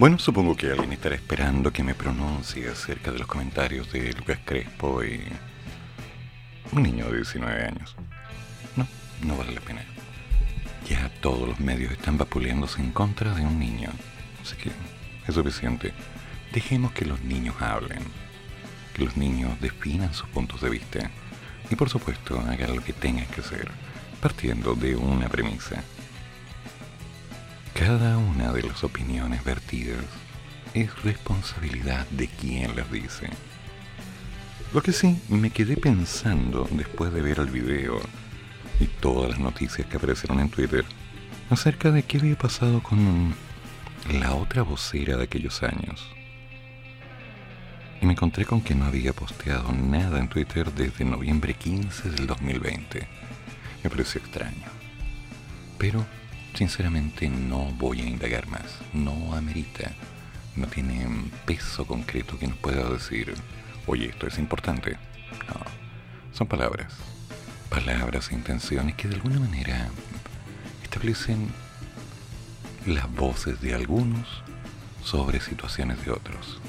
Bueno, supongo que alguien estará esperando que me pronuncie acerca de los comentarios de Lucas Crespo y un niño de 19 años. No, no vale la pena. Ya todos los medios están vapuleándose en contra de un niño. Así que es suficiente. Dejemos que los niños hablen. Que los niños definan sus puntos de vista. Y por supuesto, hagan lo que tengan que hacer, partiendo de una premisa cada una de las opiniones vertidas es responsabilidad de quien las dice. Lo que sí, me quedé pensando después de ver el video y todas las noticias que aparecieron en Twitter acerca de qué había pasado con la otra vocera de aquellos años. Y me encontré con que no había posteado nada en Twitter desde noviembre 15 del 2020. Me pareció extraño. Pero Sinceramente no voy a indagar más, no amerita, no tiene peso concreto que nos pueda decir, oye, esto es importante. No, son palabras, palabras e intenciones que de alguna manera establecen las voces de algunos sobre situaciones de otros.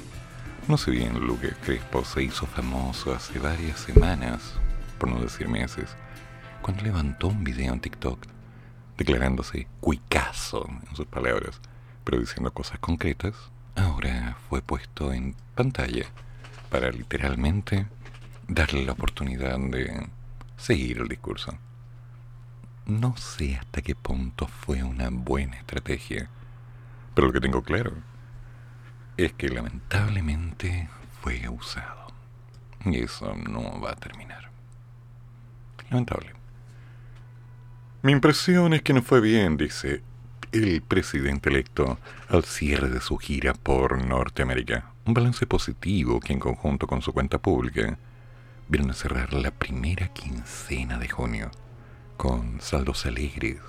No sé bien, Luke Crespo se hizo famoso hace varias semanas, por no decir meses, cuando levantó un video en TikTok declarándose cuicazo en sus palabras, pero diciendo cosas concretas, ahora fue puesto en pantalla para literalmente darle la oportunidad de seguir el discurso. No sé hasta qué punto fue una buena estrategia, pero lo que tengo claro es que lamentablemente fue usado. Y eso no va a terminar. Lamentable. Mi impresión es que no fue bien, dice el presidente electo al cierre de su gira por Norteamérica. Un balance positivo que en conjunto con su cuenta pública vieron a cerrar la primera quincena de junio con saldos alegres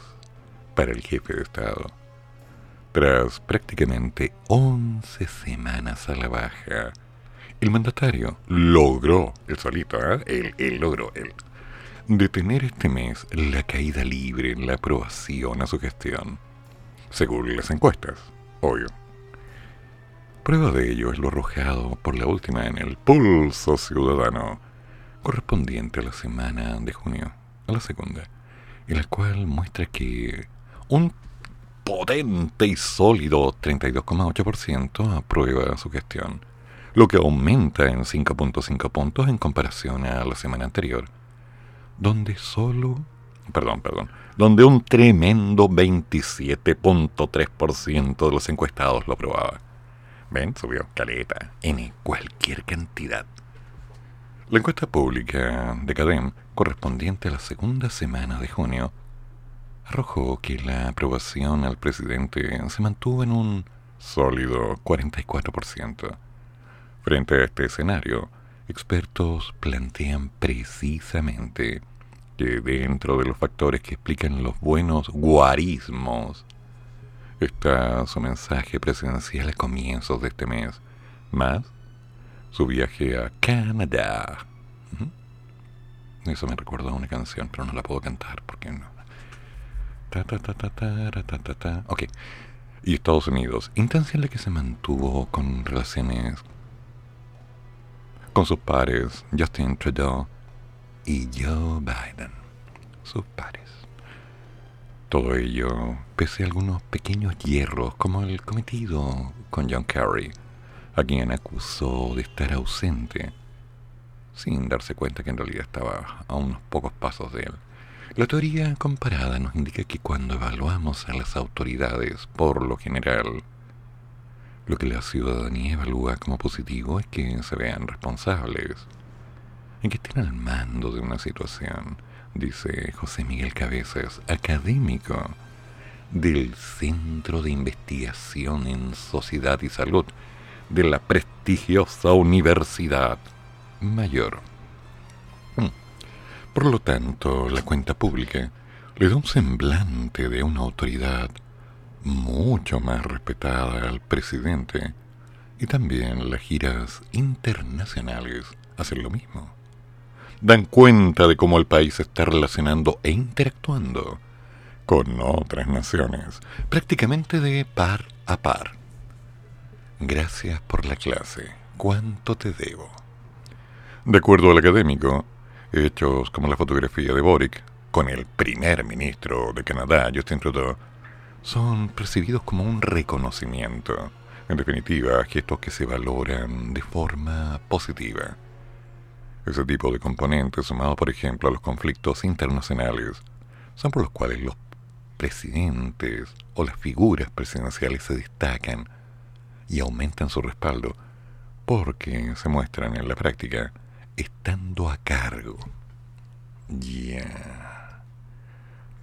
para el jefe de Estado. Tras prácticamente 11 semanas a la baja, el mandatario logró, el solito, ¿eh? él, él logró, él detener este mes la caída libre en la aprobación a su gestión, según las encuestas, obvio. Prueba de ello es lo arrojado por la última en el pulso ciudadano, correspondiente a la semana de junio, a la segunda, en la cual muestra que un potente y sólido 32,8% aprueba su gestión, lo que aumenta en 5.5 puntos en comparación a la semana anterior donde solo, perdón, perdón, donde un tremendo 27.3% de los encuestados lo aprobaba. ¿Ven? Subió caleta en cualquier cantidad. La encuesta pública de CADEM, correspondiente a la segunda semana de junio, arrojó que la aprobación al presidente se mantuvo en un sólido 44%. Frente a este escenario, expertos plantean precisamente que dentro de los factores que explican los buenos guarismos está su mensaje presidencial a comienzos de este mes, más su viaje a Canadá. Eso me recuerda a una canción, pero no la puedo cantar porque no. Ta, ta, ta, ta, ta, ta, ta, ta. Ok. Y Estados Unidos, instancia en la que se mantuvo con relaciones con sus pares Justin Trudeau y Joe Biden, sus pares. Todo ello pese a algunos pequeños hierros como el cometido con John Kerry, a quien acusó de estar ausente, sin darse cuenta que en realidad estaba a unos pocos pasos de él. La teoría comparada nos indica que cuando evaluamos a las autoridades, por lo general, lo que la ciudadanía evalúa como positivo es que se vean responsables, en que estén al mando de una situación, dice José Miguel Cabezas, académico del Centro de Investigación en Sociedad y Salud de la prestigiosa Universidad Mayor. Mm. Por lo tanto, la cuenta pública le da un semblante de una autoridad mucho más respetada al presidente y también las giras internacionales hacen lo mismo. Dan cuenta de cómo el país está relacionando e interactuando con otras naciones, prácticamente de par a par. Gracias por la clase. ¿Cuánto te debo? De acuerdo al académico, hechos como la fotografía de Boric con el primer ministro de Canadá, Justin Trudeau, son percibidos como un reconocimiento. En definitiva, gestos que se valoran de forma positiva. Ese tipo de componentes, sumado por ejemplo a los conflictos internacionales, son por los cuales los presidentes o las figuras presidenciales se destacan y aumentan su respaldo porque se muestran en la práctica estando a cargo. Ya.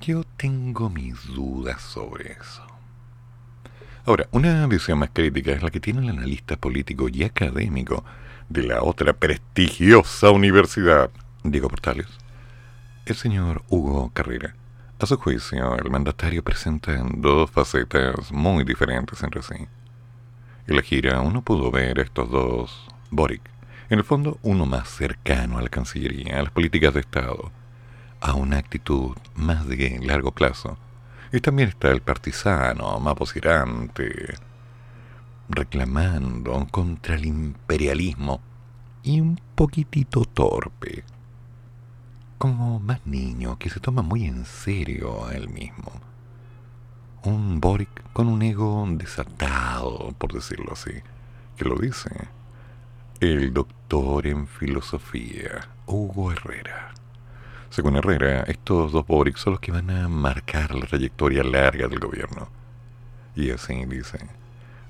Yo tengo mis dudas sobre eso. Ahora, una visión más crítica es la que tiene el analista político y académico de la otra prestigiosa universidad, Diego Portales, el señor Hugo Carrera, a su juicio, el mandatario presenta dos facetas muy diferentes entre sí. En la gira uno pudo ver a estos dos Boric, en el fondo uno más cercano a la Cancillería, a las políticas de Estado, a una actitud más de largo plazo. Y también está el partisano, más posirante, reclamando contra el imperialismo y un poquitito torpe como más niño que se toma muy en serio a él mismo. Un Boric con un ego desatado, por decirlo así, que lo dice el doctor en filosofía, Hugo Herrera. Según Herrera, estos dos Boric son los que van a marcar la trayectoria larga del gobierno. Y así dice,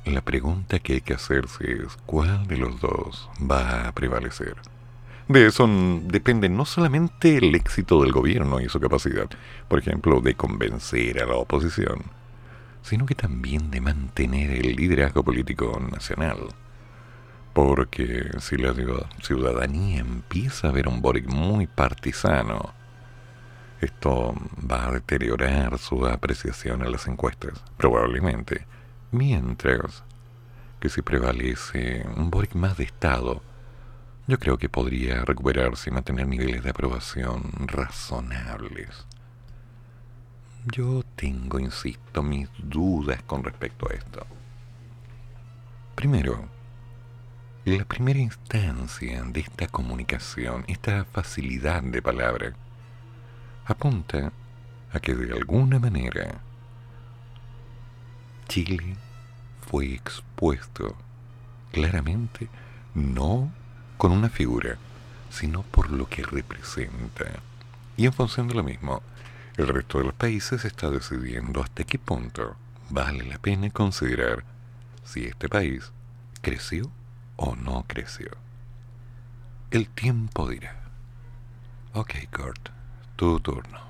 la pregunta que hay que hacerse es cuál de los dos va a prevalecer. De eso depende no solamente el éxito del gobierno y su capacidad, por ejemplo, de convencer a la oposición, sino que también de mantener el liderazgo político nacional. Porque si la ciudadanía empieza a ver un Boric muy partisano, esto va a deteriorar su apreciación en las encuestas, probablemente. Mientras que si prevalece un Boric más de Estado, yo creo que podría recuperarse y mantener niveles de aprobación razonables. Yo tengo, insisto, mis dudas con respecto a esto. Primero, la primera instancia de esta comunicación, esta facilidad de palabra, apunta a que de alguna manera Chile fue expuesto claramente no con una figura, sino por lo que representa. Y en función de lo mismo, el resto de los países está decidiendo hasta qué punto vale la pena considerar si este país creció o no creció. El tiempo dirá. Ok, Kurt, tu turno.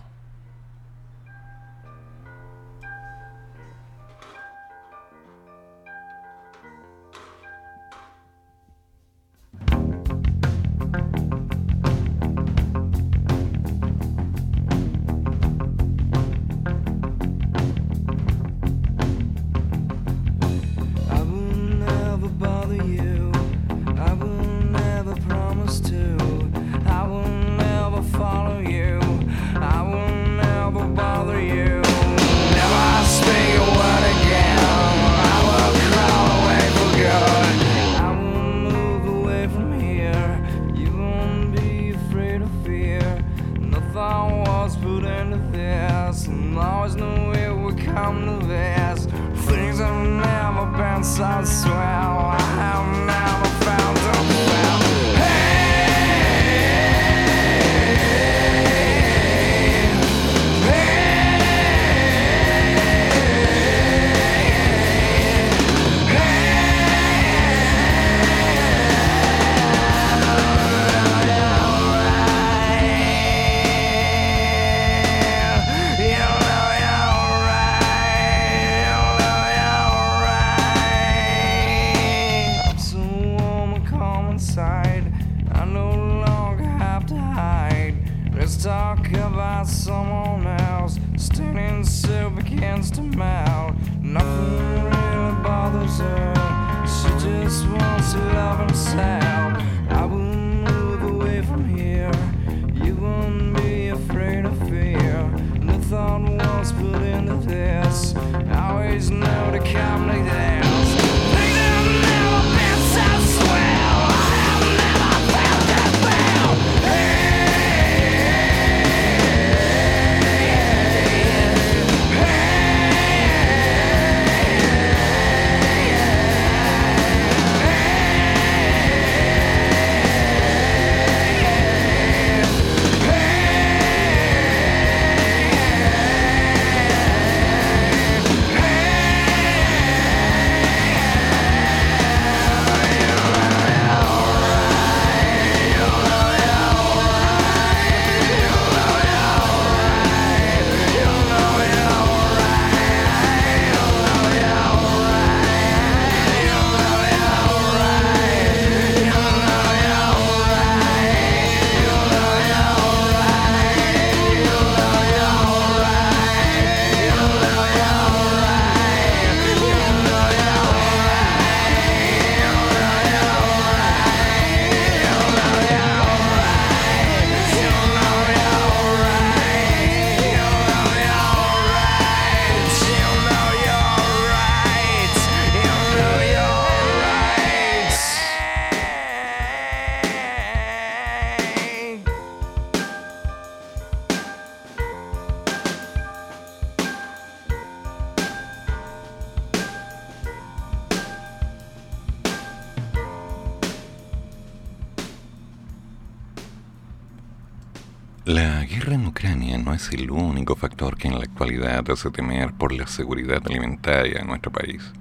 Actualidad hace temer por la seguridad alimentaria en nuestro país.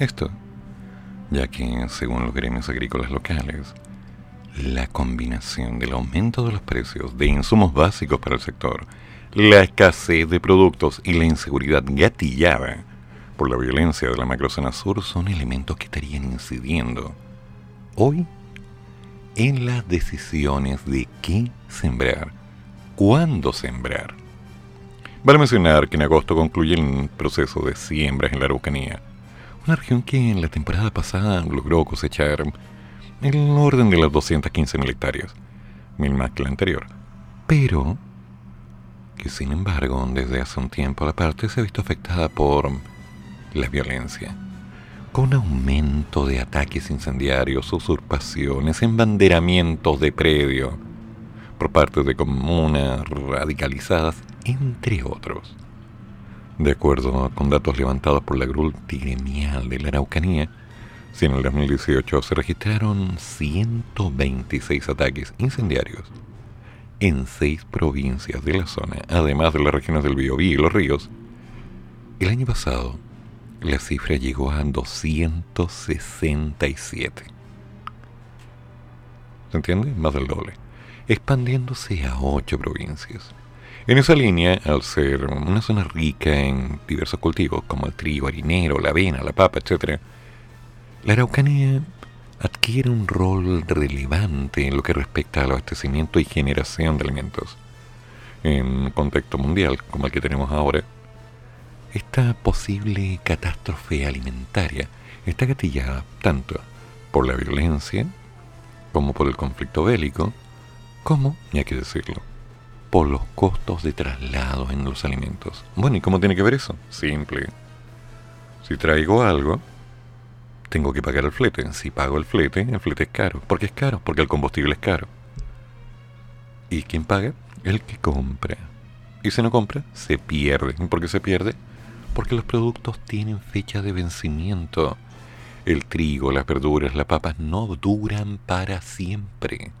Esto, ya que, según los gremios agrícolas locales, la combinación del aumento de los precios de insumos básicos para el sector, la escasez de productos y la inseguridad gatillada por la violencia de la macrozona sur son elementos que estarían incidiendo hoy en las decisiones de qué sembrar cuándo sembrar. Vale mencionar que en agosto concluye el proceso de siembras en la Araucanía, una región que en la temporada pasada logró cosechar el orden de las 215.000 hectáreas, mil más que la anterior, pero que sin embargo desde hace un tiempo la parte se ha visto afectada por la violencia, con aumento de ataques incendiarios, usurpaciones, embanderamientos de predio, por parte de comunas radicalizadas, entre otros. De acuerdo con datos levantados por la GRUL de la Araucanía, si en el 2018 se registraron 126 ataques incendiarios en seis provincias de la zona, además de las regiones del Biobío y los ríos, el año pasado la cifra llegó a 267. ¿Se entiende? Más del doble expandiéndose a ocho provincias. En esa línea, al ser una zona rica en diversos cultivos como el trigo, harinero, la avena, la papa, etc., la Araucanía adquiere un rol relevante en lo que respecta al abastecimiento y generación de alimentos. En un contexto mundial como el que tenemos ahora, esta posible catástrofe alimentaria está gatillada tanto por la violencia como por el conflicto bélico, ¿Cómo? Y hay que decirlo. Por los costos de traslado en los alimentos. Bueno, ¿y cómo tiene que ver eso? Simple. Si traigo algo, tengo que pagar el flete. Si pago el flete, el flete es caro. ¿Por qué es caro? Porque el combustible es caro. ¿Y quién paga? El que compra. Y si no compra, se pierde. ¿Y por qué se pierde? Porque los productos tienen fecha de vencimiento. El trigo, las verduras, las papas no duran para siempre.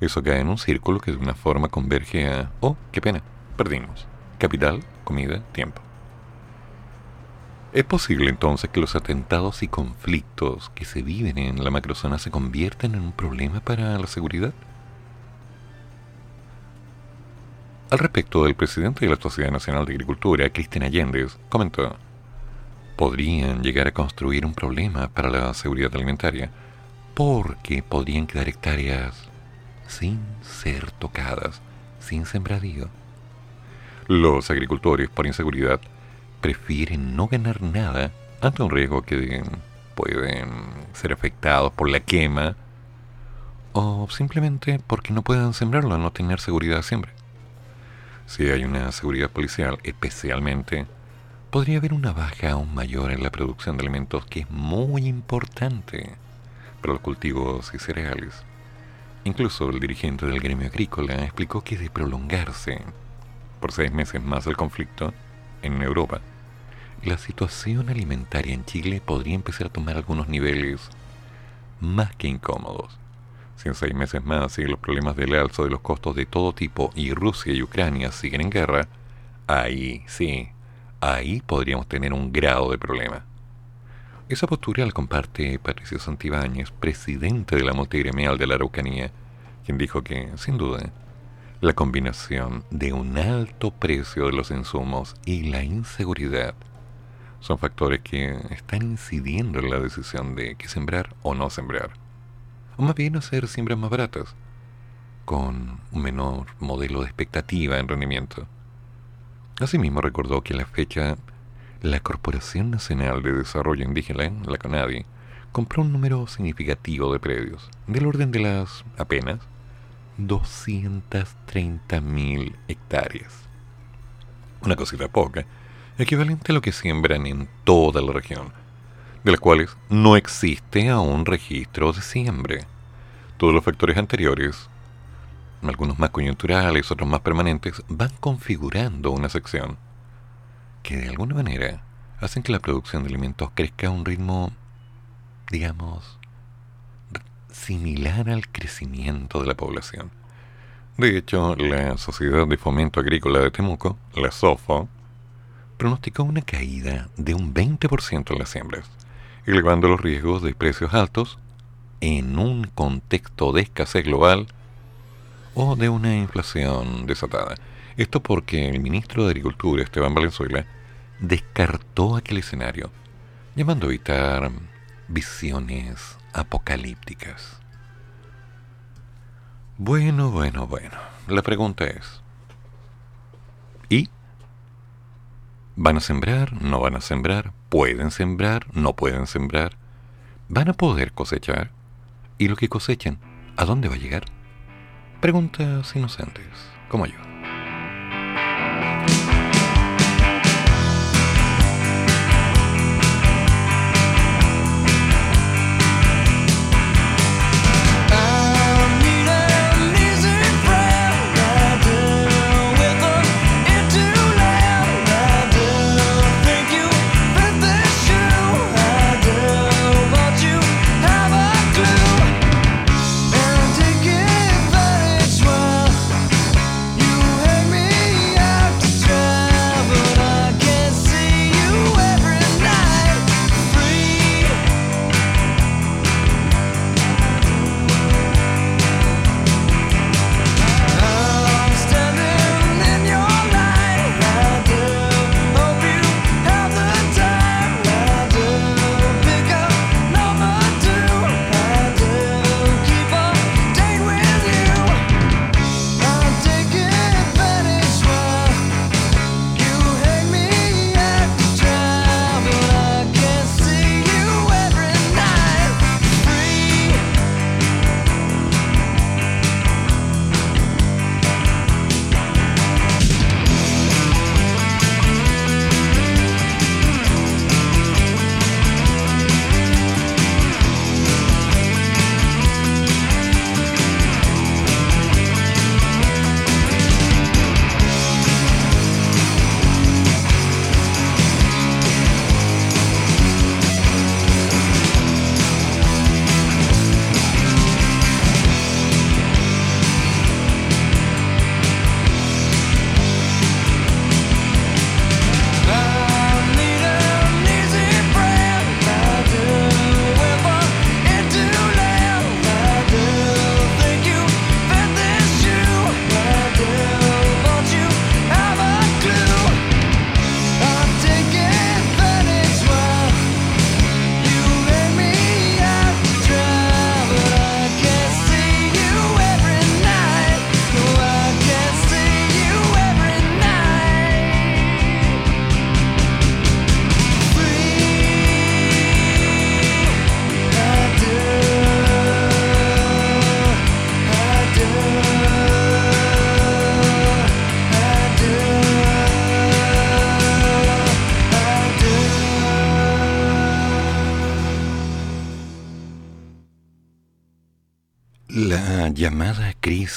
Eso cae en un círculo que de una forma converge a, oh, qué pena, perdimos. Capital, comida, tiempo. ¿Es posible entonces que los atentados y conflictos que se viven en la macrozona se conviertan en un problema para la seguridad? Al respecto, el presidente de la Sociedad Nacional de Agricultura, Cristian Allende, comentó, podrían llegar a construir un problema para la seguridad alimentaria porque podrían quedar hectáreas sin ser tocadas, sin sembradío. Los agricultores, por inseguridad, prefieren no ganar nada ante un riesgo que pueden ser afectados por la quema o simplemente porque no puedan sembrarlo, no tener seguridad siempre. Si hay una seguridad policial, especialmente, podría haber una baja aún mayor en la producción de alimentos que es muy importante para los cultivos y cereales. Incluso el dirigente del gremio agrícola explicó que de prolongarse por seis meses más el conflicto en Europa, la situación alimentaria en Chile podría empezar a tomar algunos niveles más que incómodos. Si en seis meses más siguen los problemas del alza de los costos de todo tipo y Rusia y Ucrania siguen en guerra, ahí sí, ahí podríamos tener un grado de problema. Esa postura la comparte Patricio Santibáñez, presidente de la multigremial de la Araucanía, quien dijo que, sin duda, la combinación de un alto precio de los insumos y la inseguridad son factores que están incidiendo en la decisión de qué sembrar o no sembrar. O más bien hacer siembras más baratas, con un menor modelo de expectativa en rendimiento. Asimismo recordó que la fecha la Corporación Nacional de Desarrollo Indígena, la CONADI, compró un número significativo de predios, del orden de las apenas 230.000 hectáreas. Una cosita poca, equivalente a lo que siembran en toda la región, de las cuales no existe aún registro de siembre. Todos los factores anteriores, algunos más coyunturales, otros más permanentes, van configurando una sección que de alguna manera hacen que la producción de alimentos crezca a un ritmo, digamos, similar al crecimiento de la población. De hecho, la Sociedad de Fomento Agrícola de Temuco, la SOFO, pronosticó una caída de un 20% en las siembras, elevando los riesgos de precios altos en un contexto de escasez global o de una inflación desatada. Esto porque el ministro de Agricultura, Esteban Valenzuela, descartó aquel escenario, llamando a evitar visiones apocalípticas. Bueno, bueno, bueno. La pregunta es, ¿y? ¿Van a sembrar? ¿No van a sembrar? ¿Pueden sembrar? ¿No pueden sembrar? ¿Van a poder cosechar? ¿Y lo que cosechen, a dónde va a llegar? Preguntas inocentes, como yo.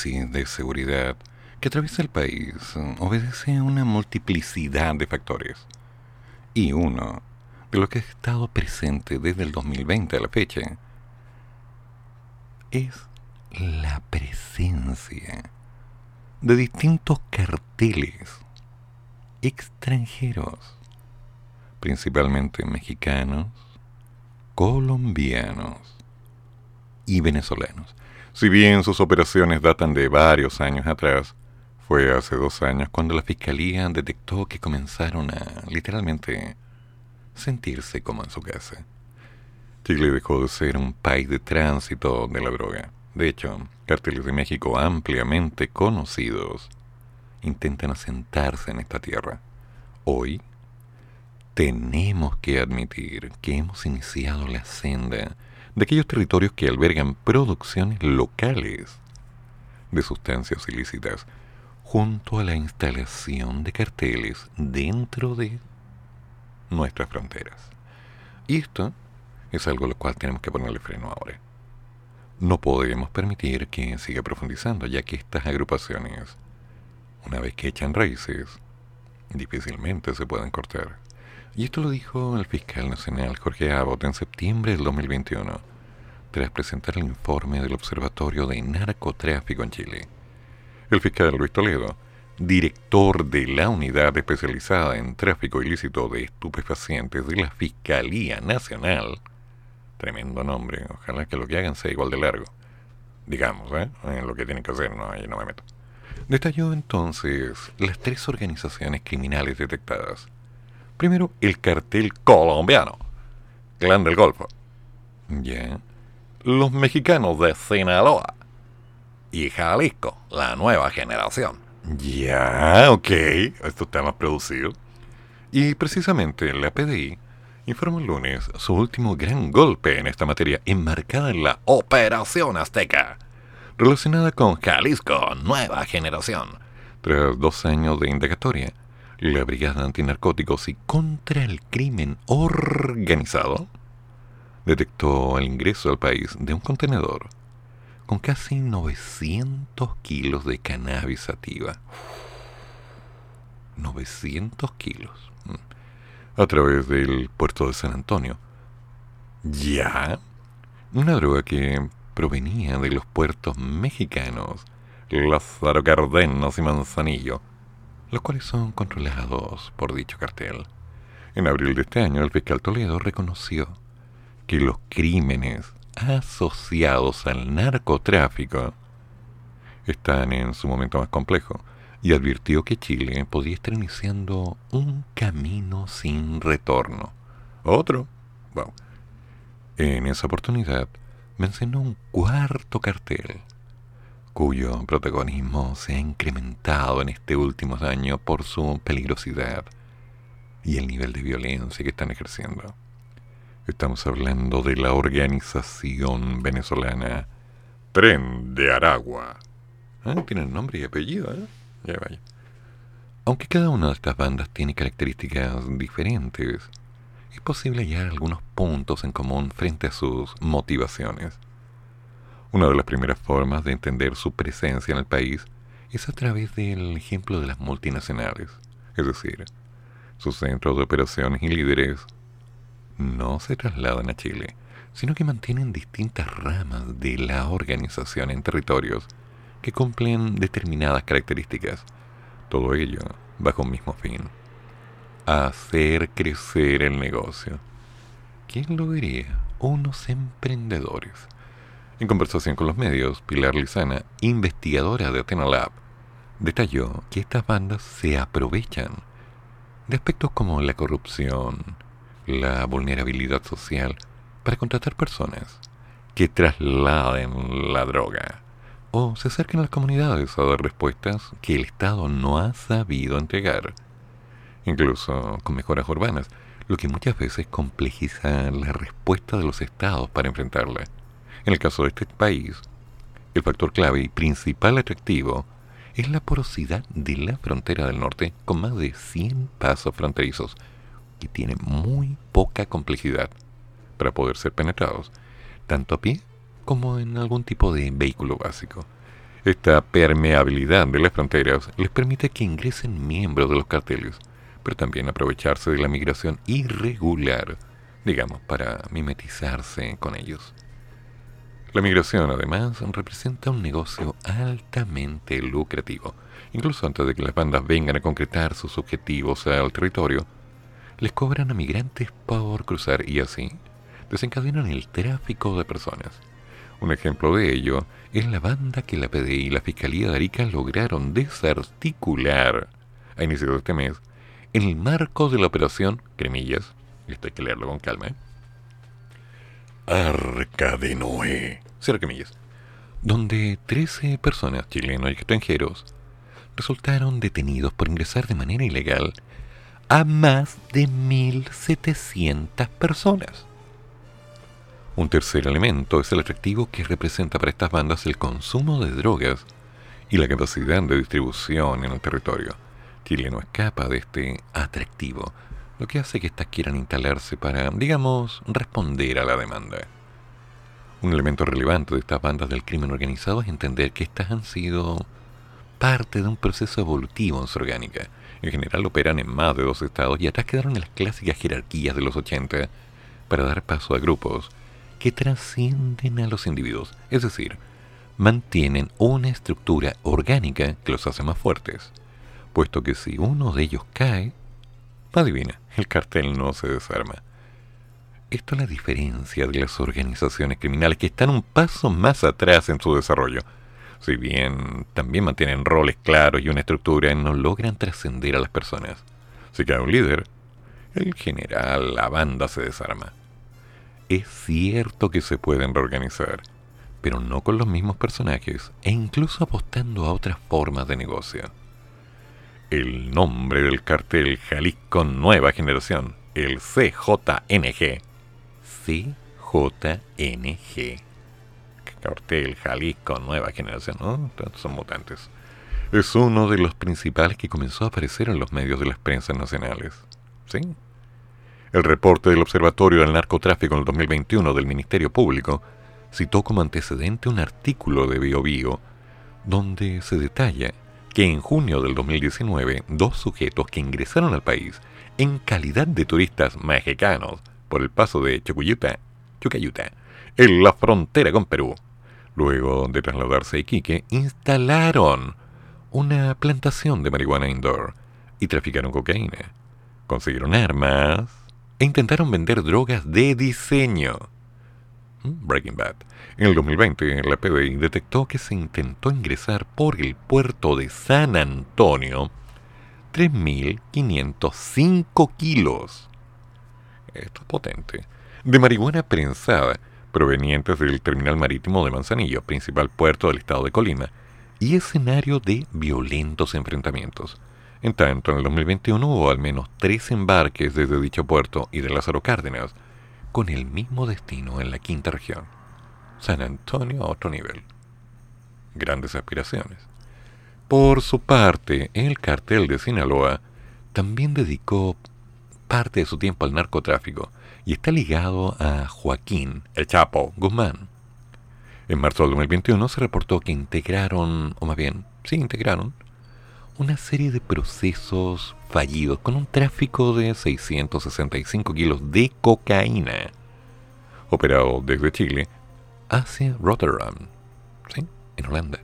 De seguridad que atraviesa el país obedece a una multiplicidad de factores. Y uno de los que ha estado presente desde el 2020 a la fecha es la presencia de distintos carteles extranjeros, principalmente mexicanos, colombianos y venezolanos. Si bien sus operaciones datan de varios años atrás, fue hace dos años cuando la fiscalía detectó que comenzaron a, literalmente, sentirse como en su casa. Chile dejó de ser un país de tránsito de la droga. De hecho, carteles de México ampliamente conocidos intentan asentarse en esta tierra. Hoy tenemos que admitir que hemos iniciado la senda de aquellos territorios que albergan producciones locales de sustancias ilícitas, junto a la instalación de carteles dentro de nuestras fronteras. Y esto es algo a lo cual tenemos que ponerle freno ahora. No podemos permitir que siga profundizando, ya que estas agrupaciones, una vez que echan raíces, difícilmente se pueden cortar. Y esto lo dijo el fiscal nacional Jorge Abbott en septiembre del 2021, tras presentar el informe del Observatorio de Narcotráfico en Chile. El fiscal Luis Toledo director de la unidad especializada en tráfico ilícito de estupefacientes de la Fiscalía Nacional, tremendo nombre, ojalá que lo que hagan sea igual de largo, digamos, ¿eh? En lo que tienen que hacer, no, ahí no me meto. Detalló entonces las tres organizaciones criminales detectadas. Primero, el cartel colombiano, Clan del Golfo. Ya. Los mexicanos de Sinaloa. Y Jalisco, la nueva generación. Ya, ok, esto está más producido. Y precisamente la PDI informó el lunes su último gran golpe en esta materia, enmarcada en la Operación Azteca, relacionada con Jalisco Nueva Generación. Tras dos años de indagatoria, la Brigada Antinarcóticos y contra el Crimen Organizado detectó el ingreso al país de un contenedor con casi 900 kilos de cannabis sativa. 900 kilos. A través del puerto de San Antonio. ¿Ya? Una droga que provenía de los puertos mexicanos Lázaro Cardenas y Manzanillo, los cuales son controlados por dicho cartel. En abril de este año, el fiscal Toledo reconoció que los crímenes asociados al narcotráfico están en su momento más complejo y advirtió que Chile podía estar iniciando un camino sin retorno. Otro. En esa oportunidad mencionó un cuarto cartel, cuyo protagonismo se ha incrementado en este último año por su peligrosidad y el nivel de violencia que están ejerciendo. Estamos hablando de la organización venezolana Tren de Aragua. Ah, tiene nombre y apellido, ¿eh? Ya vaya. Aunque cada una de estas bandas tiene características diferentes, es posible hallar algunos puntos en común frente a sus motivaciones. Una de las primeras formas de entender su presencia en el país es a través del ejemplo de las multinacionales, es decir, sus centros de operaciones y líderes no se trasladan a Chile, sino que mantienen distintas ramas de la organización en territorios que cumplen determinadas características. Todo ello bajo un mismo fin. Hacer crecer el negocio. ¿Quién lo diría? Unos emprendedores. En conversación con los medios, Pilar Lizana, investigadora de Athena Lab, detalló que estas bandas se aprovechan de aspectos como la corrupción, la vulnerabilidad social para contratar personas que trasladen la droga o se acerquen a las comunidades a dar respuestas que el Estado no ha sabido entregar, incluso con mejoras urbanas, lo que muchas veces complejiza la respuesta de los estados para enfrentarla. En el caso de este país, el factor clave y principal atractivo es la porosidad de la frontera del norte con más de 100 pasos fronterizos que tienen muy poca complejidad para poder ser penetrados, tanto a pie como en algún tipo de vehículo básico. Esta permeabilidad de las fronteras les permite que ingresen miembros de los carteles, pero también aprovecharse de la migración irregular, digamos, para mimetizarse con ellos. La migración, además, representa un negocio altamente lucrativo. Incluso antes de que las bandas vengan a concretar sus objetivos al territorio, les cobran a migrantes por cruzar y así desencadenan el tráfico de personas. Un ejemplo de ello es la banda que la PDI y la Fiscalía de Arica lograron desarticular a inicios de este mes en el marco de la operación Cremillas, esto hay que leerlo con calma. Arca de Noé, cierra comillas, donde 13 personas, chilenos y extranjeros, resultaron detenidos por ingresar de manera ilegal a más de 1.700 personas. Un tercer elemento es el atractivo que representa para estas bandas el consumo de drogas y la capacidad de distribución en el territorio. Chile no escapa de este atractivo, lo que hace que éstas quieran instalarse para, digamos, responder a la demanda. Un elemento relevante de estas bandas del crimen organizado es entender que éstas han sido parte de un proceso evolutivo en su orgánica. En general operan en más de dos estados y atrás quedaron en las clásicas jerarquías de los 80 para dar paso a grupos que trascienden a los individuos, es decir, mantienen una estructura orgánica que los hace más fuertes, puesto que si uno de ellos cae, adivina, el cartel no se desarma. Esto es la diferencia de las organizaciones criminales que están un paso más atrás en su desarrollo. Si bien también mantienen roles claros y una estructura, no logran trascender a las personas. Si cae un líder, el general, la banda se desarma. Es cierto que se pueden reorganizar, pero no con los mismos personajes e incluso apostando a otras formas de negocio. El nombre del cartel Jalisco Nueva Generación, el CJNG. CJNG. Cartel Jalisco Nueva Generación, ¿no? Son mutantes. Es uno de los principales que comenzó a aparecer en los medios de las prensas nacionales. ¿Sí? El reporte del Observatorio del Narcotráfico en el 2021 del Ministerio Público citó como antecedente un artículo de BioBio donde se detalla que en junio del 2019 dos sujetos que ingresaron al país en calidad de turistas mexicanos por el paso de Chucuyuta, Chucayuta, en la frontera con Perú, luego de trasladarse a Iquique, instalaron una plantación de marihuana indoor y traficaron cocaína. Consiguieron armas, e intentaron vender drogas de diseño. Breaking Bad. En el 2020, la PBI detectó que se intentó ingresar por el puerto de San Antonio 3.505 kilos. Esto es potente. De marihuana prensada, provenientes del terminal marítimo de Manzanillo, principal puerto del estado de Colima, y escenario de violentos enfrentamientos. En tanto, en el 2021 hubo al menos tres embarques desde dicho puerto y de Lázaro Cárdenas, con el mismo destino en la quinta región. San Antonio a otro nivel. Grandes aspiraciones. Por su parte, el cartel de Sinaloa también dedicó parte de su tiempo al narcotráfico y está ligado a Joaquín, el Chapo, Guzmán. En marzo del 2021 se reportó que integraron, o más bien, sí integraron, una serie de procesos fallidos con un tráfico de 665 kilos de cocaína, operado desde Chile hacia Rotterdam, ¿sí? en Holanda.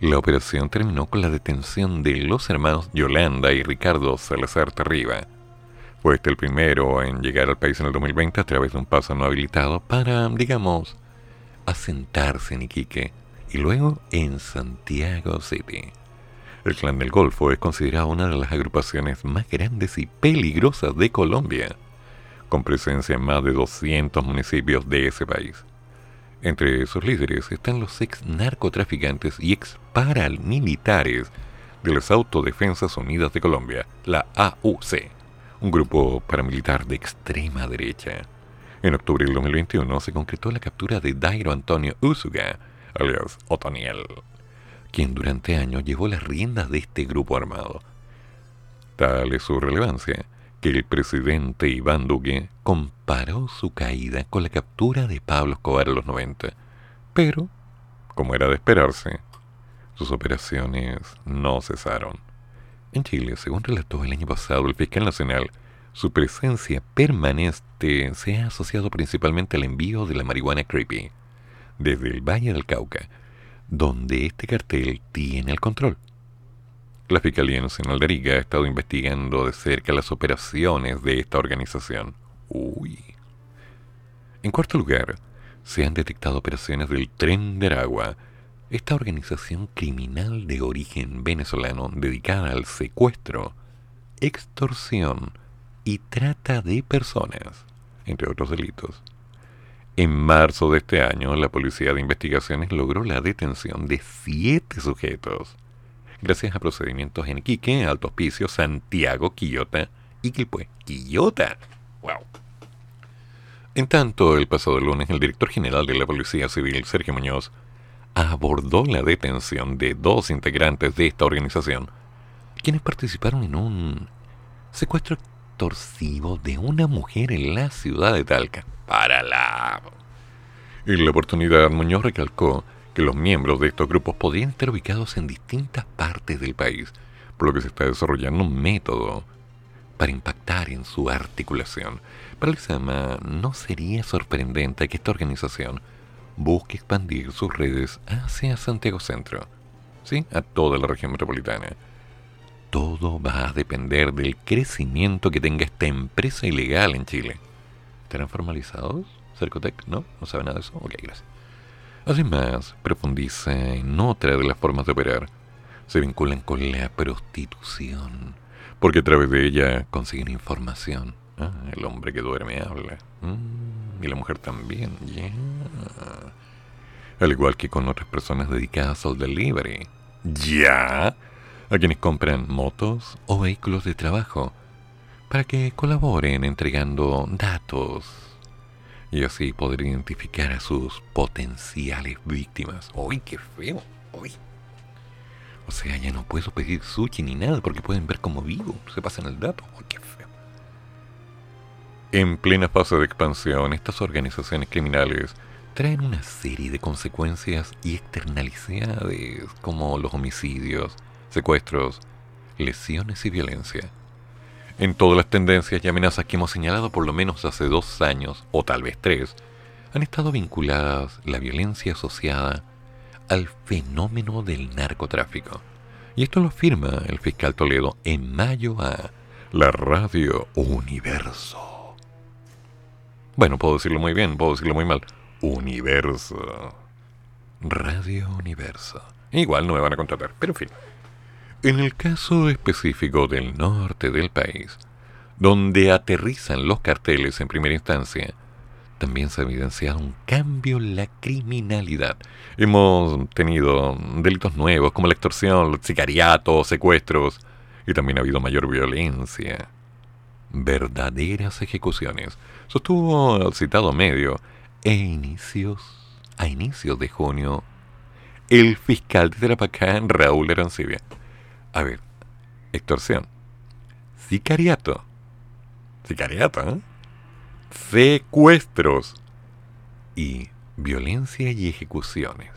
La operación terminó con la detención de los hermanos Yolanda y Ricardo Salazar Terriba. Fue este el primero en llegar al país en el 2020 a través de un paso no habilitado para, digamos, asentarse en Iquique y luego en Santiago City. El Clan del Golfo es considerado una de las agrupaciones más grandes y peligrosas de Colombia, con presencia en más de 200 municipios de ese país. Entre sus líderes están los ex narcotraficantes y ex paramilitares de las Autodefensas Unidas de Colombia, la AUC, un grupo paramilitar de extrema derecha. En octubre del 2021 se concretó la captura de Dairo Antonio Usuga, alias Otoniel, quien durante años llevó las riendas de este grupo armado. Tal es su relevancia que el presidente Iván Duque comparó su caída con la captura de Pablo Escobar en los 90, Pero, como era de esperarse, sus operaciones no cesaron. En Chile, según relató el año pasado el fiscal nacional, su presencia permanente se ha asociado principalmente al envío de la marihuana creepy desde el Valle del Cauca, donde este cartel tiene el control. La Fiscalía Nacional de Arica ha estado investigando de cerca las operaciones de esta organización. Uy. En cuarto lugar, se han detectado operaciones del Tren de Aragua, esta organización criminal de origen venezolano dedicada al secuestro, extorsión y trata de personas, entre otros delitos. En marzo de este año, la Policía de Investigaciones logró la detención de siete sujetos, gracias a procedimientos en Iquique, Alto Hospicio, Santiago, Quillota y Quilpue. ¡Quillota! ¡Wow! En tanto, el pasado lunes, el director general de la Policía Civil, Sergio Muñoz, abordó la detención de dos integrantes de esta organización, quienes participaron en un secuestro extorsivo de una mujer en la ciudad de Talca. Para la... En la oportunidad, Muñoz recalcó que los miembros de estos grupos podían estar ubicados en distintas partes del país, por lo que se está desarrollando un método para impactar en su articulación. Para Lizama, no sería sorprendente que esta organización busque expandir sus redes hacia Santiago Centro, ¿sí? a toda la región metropolitana. Todo va a depender del crecimiento que tenga esta empresa ilegal en Chile. ¿Estarán formalizados? Cercotec, ¿no? ¿No sabe nada de eso? Ok, gracias. Además, profundiza en otra de las formas de operar. Se vinculan con la prostitución, porque a través de ella consiguen información. Ah, el hombre que duerme habla. Mm, y la mujer también. Yeah al igual que con otras personas dedicadas al delivery. Ya, a quienes compran motos o vehículos de trabajo para que colaboren entregando datos y así poder identificar a sus potenciales víctimas. ¡Uy, qué feo! ¡Uy! O sea, ya no puedo pedir sushi ni nada porque pueden ver cómo vivo. Se pasan el dato. ¡Uy, qué feo! En plena fase de expansión, estas organizaciones criminales traen una serie de consecuencias y externalidades como los homicidios, secuestros, lesiones y violencia. En todas las tendencias y amenazas que hemos señalado por lo menos hace dos años, o tal vez tres, han estado vinculadas la violencia asociada al fenómeno del narcotráfico. Y esto lo afirma el fiscal Toledo en mayo a la Radio Universo. Bueno, puedo decirlo muy bien, puedo decirlo muy mal. Universo. Radio Universo. Igual no me van a contratar, pero en fin. En el caso específico del norte del país, donde aterrizan los carteles en primera instancia, también se ha evidenciado un cambio en la criminalidad. Hemos tenido delitos nuevos como la extorsión, sicariatos, secuestros, y también ha habido mayor violencia. Verdaderas ejecuciones. Sostuvo el citado medio e inicios, a inicios de junio, el fiscal de Tarapacán, Raúl Arancibia. A ver, extorsión, sicariato, sicariato, ¿eh? secuestros y violencia y ejecuciones.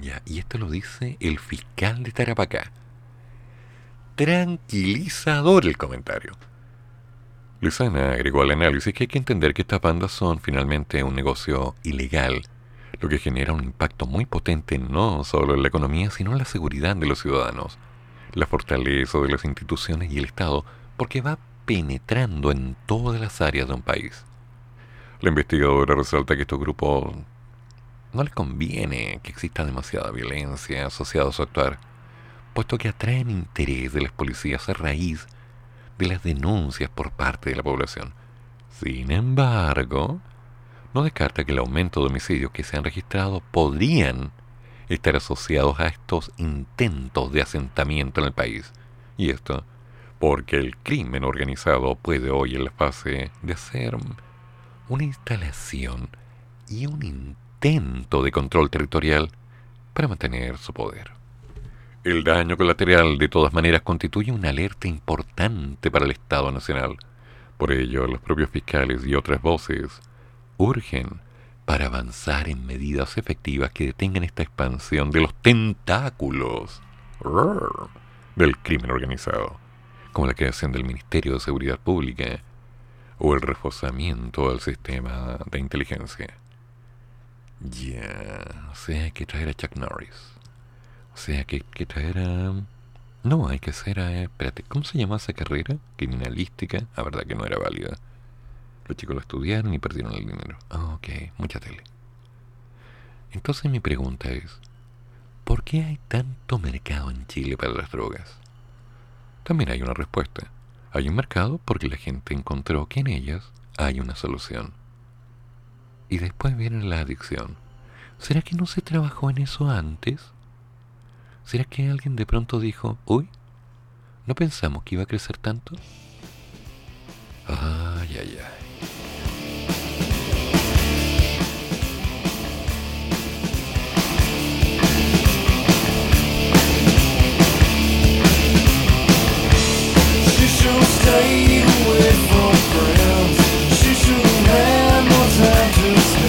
Ya, y esto lo dice el fiscal de Tarapacá. Tranquilizador el comentario. Lizana agregó al análisis que hay que entender que estas bandas son finalmente un negocio ilegal, lo que genera un impacto muy potente no solo en la economía, sino en la seguridad de los ciudadanos, la fortaleza de las instituciones y el Estado, porque va penetrando en todas las áreas de un país. La investigadora resalta que estos grupos no les conviene que exista demasiada violencia asociada a su actuar, puesto que atraen interés de las policías a raíz de las denuncias por parte de la población. Sin embargo, no descarta que el aumento de homicidios que se han registrado podrían estar asociados a estos intentos de asentamiento en el país. Y esto porque el crimen organizado puede hoy en la fase de hacer una instalación y un intento de control territorial para mantener su poder. El daño colateral de todas maneras constituye una alerta importante para el Estado Nacional. Por ello, los propios fiscales y otras voces urgen para avanzar en medidas efectivas que detengan esta expansión de los tentáculos del crimen organizado, como la creación del Ministerio de Seguridad Pública o el reforzamiento del sistema de inteligencia. Ya, o sea, hay que traer a Chuck Norris. O sea, que hay que traer a... No, hay que hacer a... Espérate, ¿cómo se llama esa carrera? Criminalística. La verdad que no era válida. Los chicos lo estudiaron y perdieron el dinero. Ah, ok, mucha tele. Entonces mi pregunta es, ¿por qué hay tanto mercado en Chile para las drogas? También hay una respuesta. Hay un mercado porque la gente encontró que en ellas hay una solución. Y después viene la adicción. ¿Será que no se trabajó en eso antes? ¿Será que alguien de pronto dijo, uy, no pensamos que iba a crecer tanto? Ay, ay, ay. Stayed away from friends. She should have more time to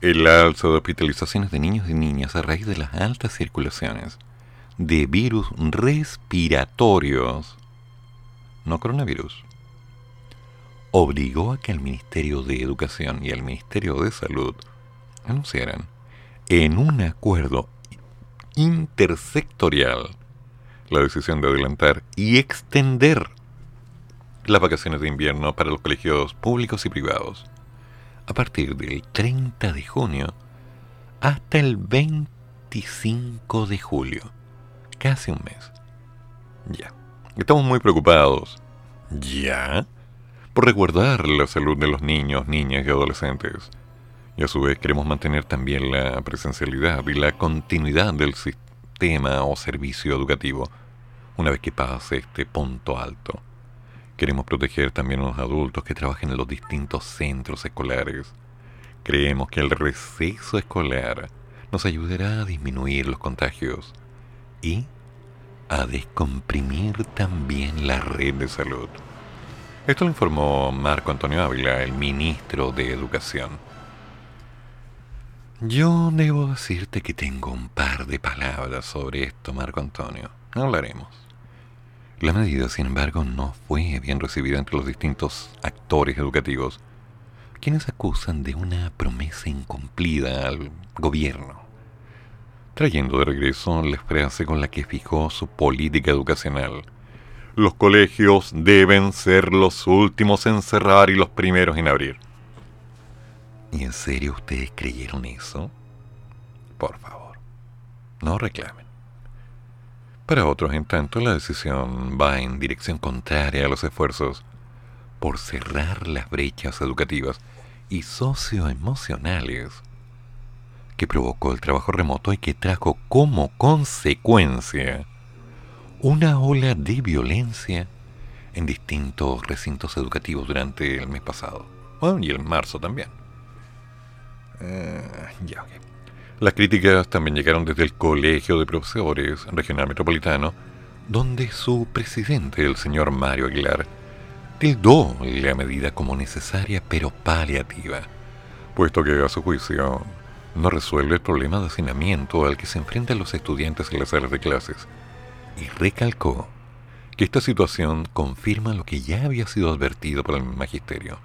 El alza de hospitalizaciones de niños y niñas a raíz de las altas circulaciones de virus respiratorios, no coronavirus, obligó a que el Ministerio de Educación y el Ministerio de Salud anunciaran en un acuerdo intersectorial la decisión de adelantar y extender las vacaciones de invierno para los colegios públicos y privados a partir del 30 de junio hasta el 25 de julio, casi un mes. Ya, estamos muy preocupados. Ya, por resguardar la salud de los niños, niñas y adolescentes. Y a su vez queremos mantener también la presencialidad y la continuidad del sistema o servicio educativo una vez que pase este punto alto. Queremos proteger también a los adultos que trabajan en los distintos centros escolares. Creemos que el receso escolar nos ayudará a disminuir los contagios y a descomprimir también la red de salud. Esto lo informó Marco Antonio Ávila, el ministro de Educación. Yo debo decirte que tengo un par de palabras sobre esto, Marco Antonio. Hablaremos. La medida, sin embargo, no fue bien recibida entre los distintos actores educativos, quienes acusan de una promesa incumplida al gobierno, trayendo de regreso la frase con la que fijó su política educacional. Los colegios deben ser los últimos en cerrar y los primeros en abrir. ¿Y en serio ustedes creyeron eso? Por favor, no reclamen. Para otros, en tanto, la decisión va en dirección contraria a los esfuerzos por cerrar las brechas educativas y socioemocionales que provocó el trabajo remoto y que trajo como consecuencia una ola de violencia en distintos recintos educativos durante el mes pasado. y en marzo también. Eh, Las críticas también llegaron desde el Colegio de Profesores Regional Metropolitano, donde su presidente, el señor Mario Aguilar, tildó la medida como necesaria pero paliativa, puesto que a su juicio no resuelve el problema de hacinamiento al que se enfrentan los estudiantes en las salas de clases, y recalcó que esta situación confirma lo que ya había sido advertido por el magisterio.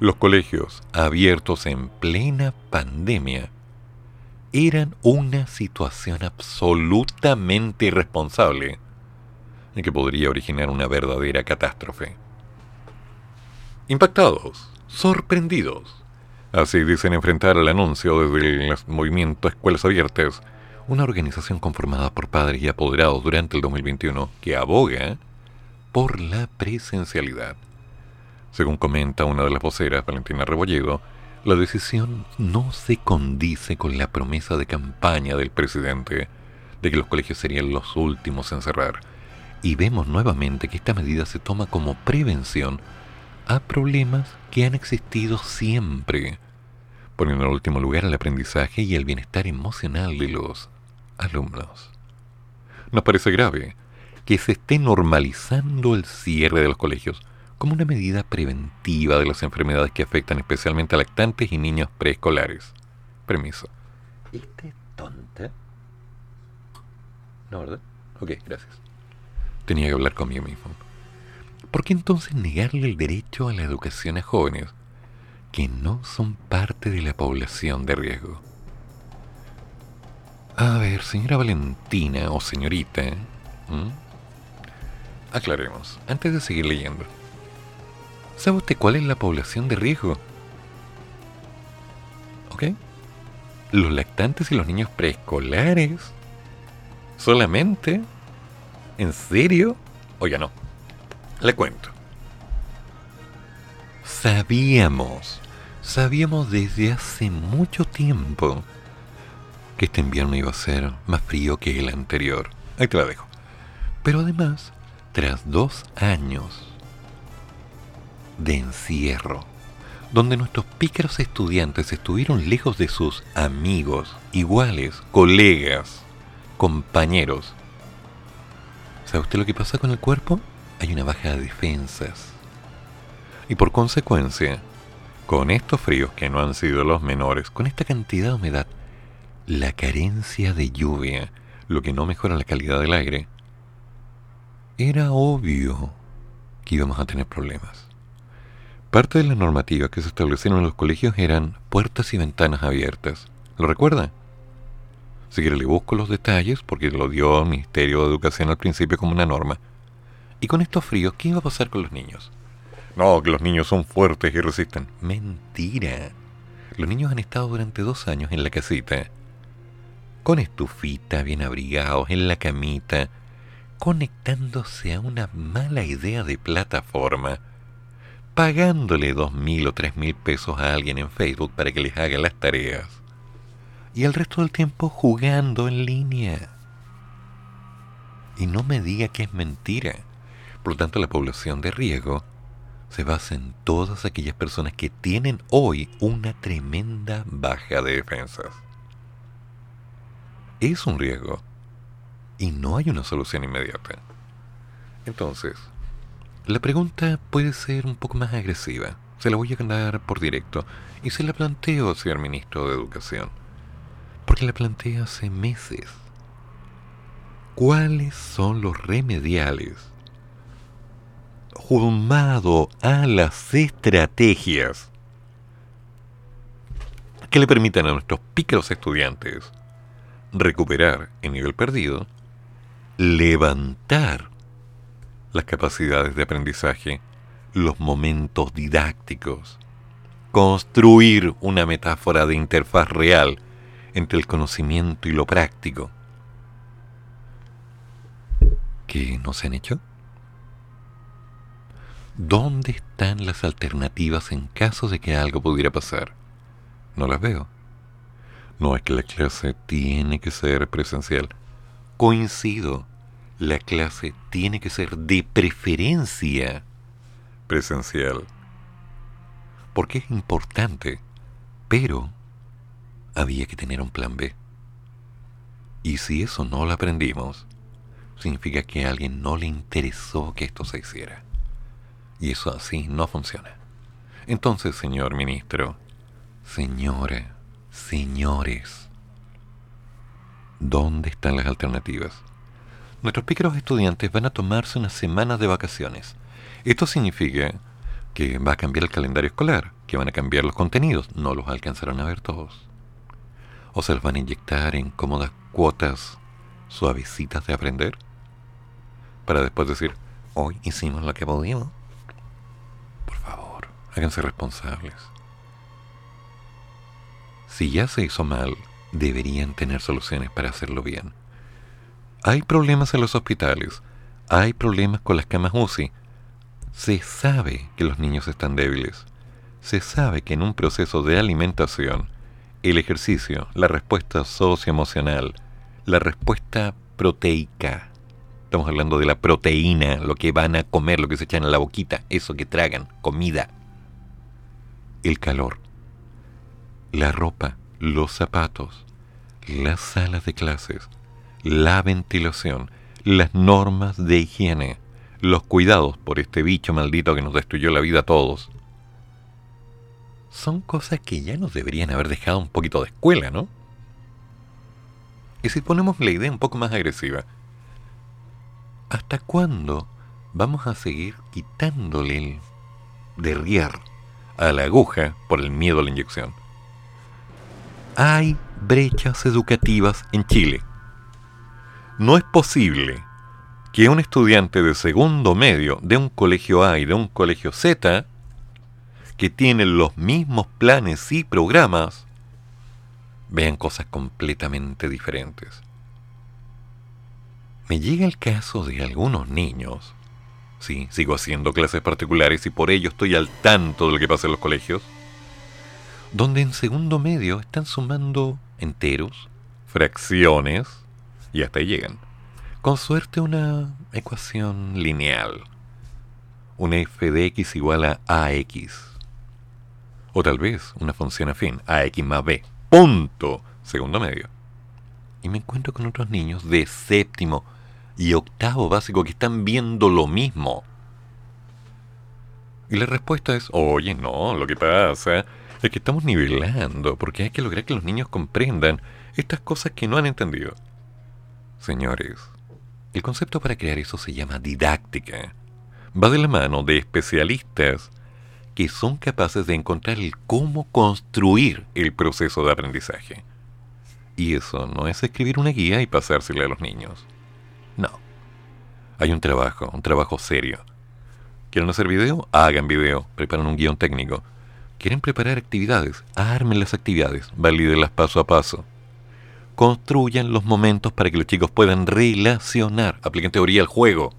Los colegios abiertos en plena pandemia eran una situación absolutamente irresponsable y que podría originar una verdadera catástrofe. Impactados, sorprendidos, así dicen enfrentar el anuncio desde el movimiento Escuelas Abiertas, una organización conformada por padres y apoderados durante el 2021 que aboga por la presencialidad. Según comenta una de las voceras, Valentina Rebolledo, la decisión no se condice con la promesa de campaña del presidente de que los colegios serían los últimos en cerrar. Y vemos nuevamente que esta medida se toma como prevención a problemas que han existido siempre, poniendo en último lugar el aprendizaje y el bienestar emocional de los alumnos. Nos parece grave que se esté normalizando el cierre de los colegios como una medida preventiva de las enfermedades que afectan especialmente a lactantes y niños preescolares. Permiso. ¿Este es tonta? No, ¿verdad? Ok, gracias. Tenía que hablar conmigo mismo. ¿Por qué entonces negarle el derecho a la educación a jóvenes que no son parte de la población de riesgo? A ver, señora Valentina o señorita, aclaremos, antes de seguir leyendo. ¿Sabe usted cuál es la población de riesgo? ¿Ok? Los lactantes y los niños preescolares. ¿Solamente? ¿En serio? Oiga, no. Le cuento. Sabíamos, sabíamos desde hace mucho tiempo que este invierno iba a ser más frío que el anterior. Ahí te la dejo. Pero además, tras dos años de encierro, donde nuestros pícaros estudiantes estuvieron lejos de sus amigos, iguales, colegas, compañeros. ¿Sabe usted lo que pasa con el cuerpo? Hay una baja de defensas. Y por consecuencia, con estos fríos que no han sido los menores, con esta cantidad de humedad, la carencia de lluvia, lo que no mejora la calidad del aire, era obvio que íbamos a tener problemas. Parte de las normativas que se establecieron en los colegios eran puertas y ventanas abiertas. ¿Lo recuerda? Si quiere le busco los detalles porque lo dio el Ministerio de Educación al principio como una norma. Y con estos fríos, ¿qué iba a pasar con los niños? No, que los niños son fuertes y resisten. Mentira. Los niños han estado durante dos años en la casita, con estufita, bien abrigados, en la camita, conectándose a una mala idea de plataforma pagándole dos mil o tres mil pesos a alguien en Facebook para que les haga las tareas. Y el resto del tiempo jugando en línea. Y no me diga que es mentira. Por lo tanto, la población de riesgo se basa en todas aquellas personas que tienen hoy una tremenda baja de defensas. Es un riesgo. Y no hay una solución inmediata. Entonces, la pregunta puede ser un poco más agresiva. Se la voy a ganar por directo. Y se la planteo, señor ministro de Educación. Porque la planteé hace meses. ¿Cuáles son los remediales? Jumado a las estrategias que le permitan a nuestros pícaros estudiantes recuperar el nivel perdido, levantar las capacidades de aprendizaje, los momentos didácticos construir una metáfora de interfaz real entre el conocimiento y lo práctico. ¿Qué no se han hecho? ¿Dónde están las alternativas en caso de que algo pudiera pasar? No las veo. No es que la clase tiene que ser presencial. Coincido, la clase tiene que ser de preferencia presencial. Porque es importante, pero había que tener un plan B. Y si eso no lo aprendimos, significa que a alguien no le interesó que esto se hiciera. Y eso así no funciona. Entonces, señor ministro, señora, señores, ¿dónde están las alternativas? Nuestros pícaros estudiantes van a tomarse unas semanas de vacaciones. Esto significa que va a cambiar el calendario escolar, que van a cambiar los contenidos, no los alcanzarán a ver todos. O se los van a inyectar en cómodas cuotas suavecitas de aprender, para después decir, hoy hicimos lo que pudimos. Por favor, háganse responsables. Si ya se hizo mal, deberían tener soluciones para hacerlo bien. Hay problemas en los hospitales, hay problemas con las camas UCI. Se sabe que los niños están débiles. Se sabe que en un proceso de alimentación, el ejercicio, la respuesta socioemocional, la respuesta proteica, estamos hablando de la proteína, lo que van a comer, lo que se echan en la boquita, eso que tragan, comida, el calor, la ropa, los zapatos, las salas de clases, la ventilación, las normas de higiene, los cuidados por este bicho maldito que nos destruyó la vida a todos. Son cosas que ya nos deberían haber dejado un poquito de escuela, ¿no? Y si ponemos la idea un poco más agresiva, ¿hasta cuándo vamos a seguir quitándole el derrier a la aguja por el miedo a la inyección? Hay brechas educativas en Chile no es posible que un estudiante de segundo medio de un colegio A y de un colegio Z, que tienen los mismos planes y programas, vean cosas completamente diferentes. Me llega el caso de algunos niños, sí, sigo haciendo clases particulares y por ello estoy al tanto de lo que pasa en los colegios, donde en segundo medio están sumando enteros, fracciones, y hasta ahí llegan. Con suerte una ecuación lineal. Una f de x igual a ax. O tal vez una función afín, ax más b. Punto. Segundo medio. Y me encuentro con otros niños de séptimo y octavo básico que están viendo lo mismo. Y la respuesta es, oye, no, lo que pasa es que estamos nivelando, porque hay que lograr que los niños comprendan estas cosas que no han entendido. Señores, el concepto para crear eso se llama didáctica. Va de la mano de especialistas que son capaces de encontrar el cómo construir el proceso de aprendizaje. Y eso no es escribir una guía y pasársela a los niños. No. Hay un trabajo, un trabajo serio. ¿Quieren hacer video? Hagan video. Preparan un guion técnico. ¿Quieren preparar actividades? Armen las actividades. Valídenlas paso a paso construyan los momentos para que los chicos puedan relacionar, apliquen teoría al juego.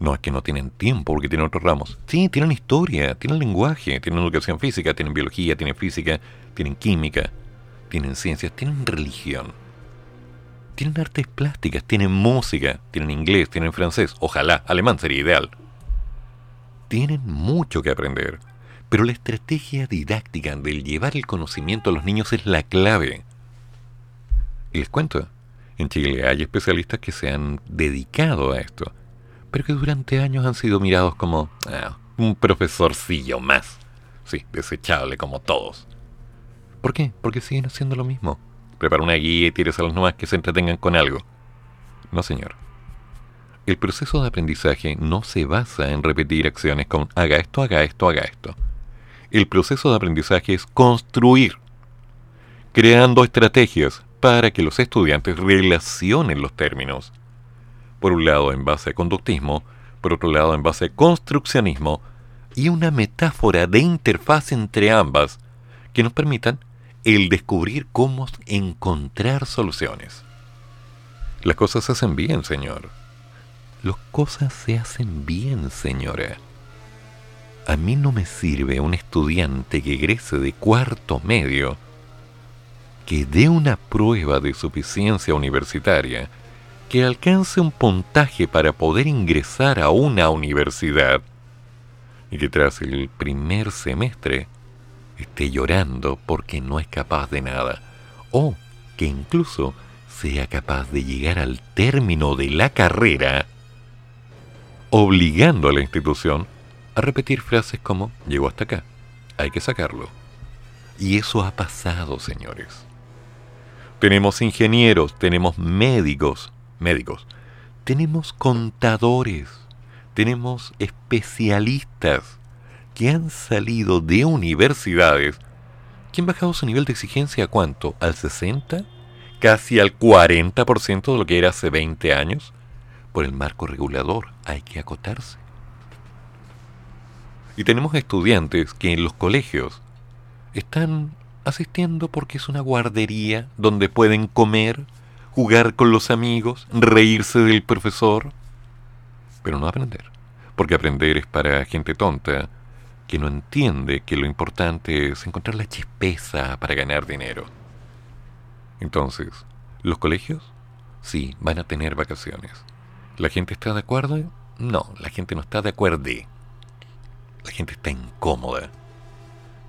No es que no tienen tiempo porque tienen otros ramos. Sí, tienen historia, tienen lenguaje, tienen educación física, tienen biología, tienen física, tienen química, tienen ciencias, tienen religión. Tienen artes plásticas, tienen música, tienen inglés, tienen francés, ojalá, alemán sería ideal. Tienen mucho que aprender, pero la estrategia didáctica del llevar el conocimiento a los niños es la clave. Y les cuento, en Chile hay especialistas que se han dedicado a esto, pero que durante años han sido mirados como ah, un profesorcillo más. Sí, desechable como todos. ¿Por qué? Porque siguen haciendo lo mismo. Prepara una guía y tires a los nuevas que se entretengan con algo. No, señor. El proceso de aprendizaje no se basa en repetir acciones con haga esto, haga esto, haga esto. El proceso de aprendizaje es construir, creando estrategias, para que los estudiantes relacionen los términos. Por un lado en base a conductismo, por otro lado en base a construccionismo, y una metáfora de interfaz entre ambas que nos permitan el descubrir cómo encontrar soluciones. Las cosas se hacen bien, señor. Las cosas se hacen bien, señora. A mí no me sirve un estudiante que egrese de cuarto medio que dé una prueba de suficiencia universitaria, que alcance un puntaje para poder ingresar a una universidad y que tras el primer semestre esté llorando porque no es capaz de nada, o que incluso sea capaz de llegar al término de la carrera, obligando a la institución a repetir frases como llegó hasta acá, hay que sacarlo. Y eso ha pasado, señores. Tenemos ingenieros, tenemos médicos, médicos, tenemos contadores, tenemos especialistas que han salido de universidades que han bajado su nivel de exigencia a cuánto? ¿Al 60? ¿Casi al 40% de lo que era hace 20 años? Por el marco regulador hay que acotarse. Y tenemos estudiantes que en los colegios están asistiendo porque es una guardería donde pueden comer, jugar con los amigos, reírse del profesor, pero no aprender. Porque aprender es para gente tonta que no entiende que lo importante es encontrar la chispeza para ganar dinero. Entonces, ¿los colegios? Sí, van a tener vacaciones. ¿La gente está de acuerdo? No, la gente no está de acuerdo. La gente está incómoda.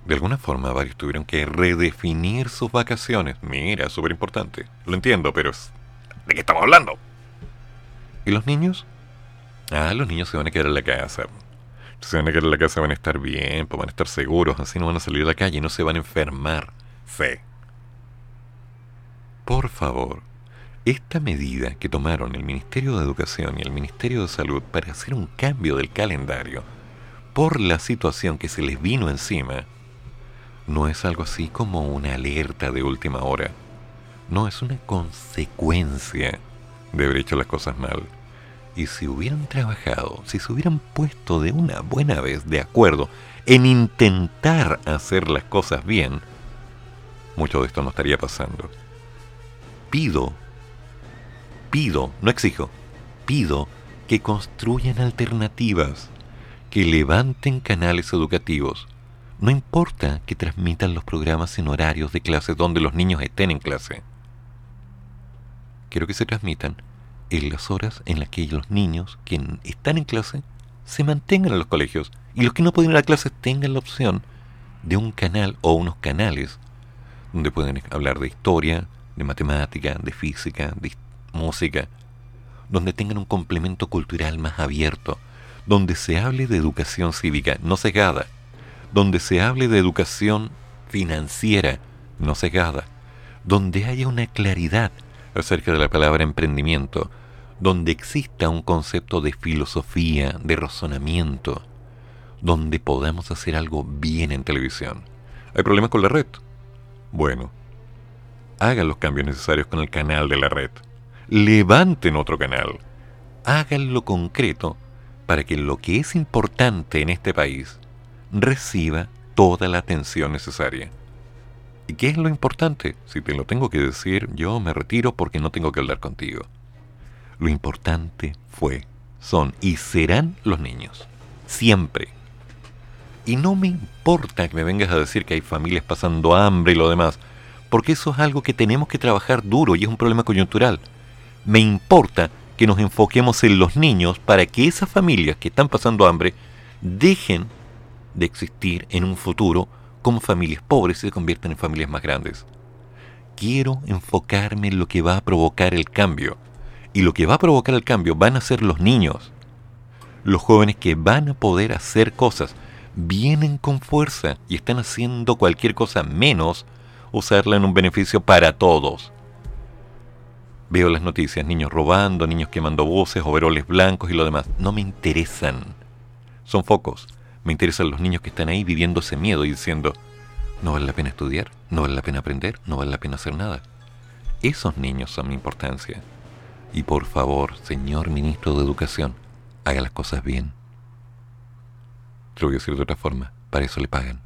De alguna forma varios tuvieron que redefinir sus vacaciones. Mira, súper importante. Lo entiendo, pero ¿de qué estamos hablando? ¿Y los niños? Ah, los niños se van a quedar en la casa. Se van a quedar en la casa, van a estar bien, pues van a estar seguros, así no van a salir a la calle, no se van a enfermar. Fe. Por favor, esta medida que tomaron el Ministerio de Educación y el Ministerio de Salud para hacer un cambio del calendario por la situación que se les vino encima, no es algo así como una alerta de última hora. No, es una consecuencia de haber hecho las cosas mal. Y si hubieran trabajado, si se hubieran puesto de una buena vez de acuerdo en intentar hacer las cosas bien, mucho de esto no estaría pasando. Pido, pido, no exijo, pido que construyan alternativas, que levanten canales educativos. No importa que transmitan los programas en horarios de clase donde los niños estén en clase. Quiero que se transmitan en las horas en las que los niños que están en clase se mantengan en los colegios y los que no pueden ir a clases tengan la opción de un canal o unos canales donde pueden hablar de historia, de matemática, de física, de música, donde tengan un complemento cultural más abierto, donde se hable de educación cívica no cegada, donde se hable de educación financiera no cegada, donde haya una claridad acerca de la palabra emprendimiento, donde exista un concepto de filosofía, de razonamiento, donde podamos hacer algo bien en televisión. ¿Hay problemas con la red? Bueno, hagan los cambios necesarios con el canal de la red. Levanten otro canal. Hagan lo concreto para que lo que es importante en este país reciba toda la atención necesaria. ¿Y qué es lo importante? Si te lo tengo que decir, yo me retiro porque no tengo que hablar contigo. Lo importante fue, son y serán los niños. Siempre. Y no me importa que me vengas a decir que hay familias pasando hambre y lo demás, porque eso es algo que tenemos que trabajar duro y es un problema coyuntural. Me importa que nos enfoquemos en los niños para que esas familias que están pasando hambre dejen de existir en un futuro como familias pobres se conviertan en familias más grandes. Quiero enfocarme en lo que va a provocar el cambio. Y lo que va a provocar el cambio van a ser los niños. Los jóvenes que van a poder hacer cosas. Vienen con fuerza y están haciendo cualquier cosa menos usarla en un beneficio para todos. Veo las noticias, niños robando, niños quemando voces, overoles blancos y lo demás. No me interesan. Son focos. Me interesan los niños que están ahí viviendo ese miedo y diciendo, no vale la pena estudiar, no vale la pena aprender, no vale la pena hacer nada. Esos niños son mi importancia. Y por favor, señor ministro de Educación, haga las cosas bien. Lo voy a decir de otra forma. Para eso le pagan.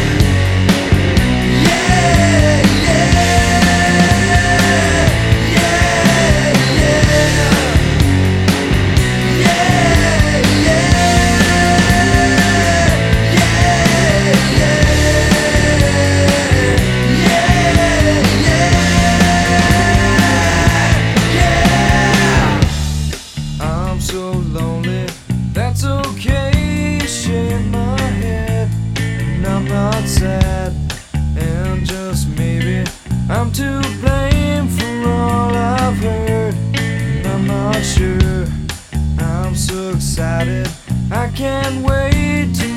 I'm To blame for all I've heard. I'm not sure. I'm so excited, I can't wait to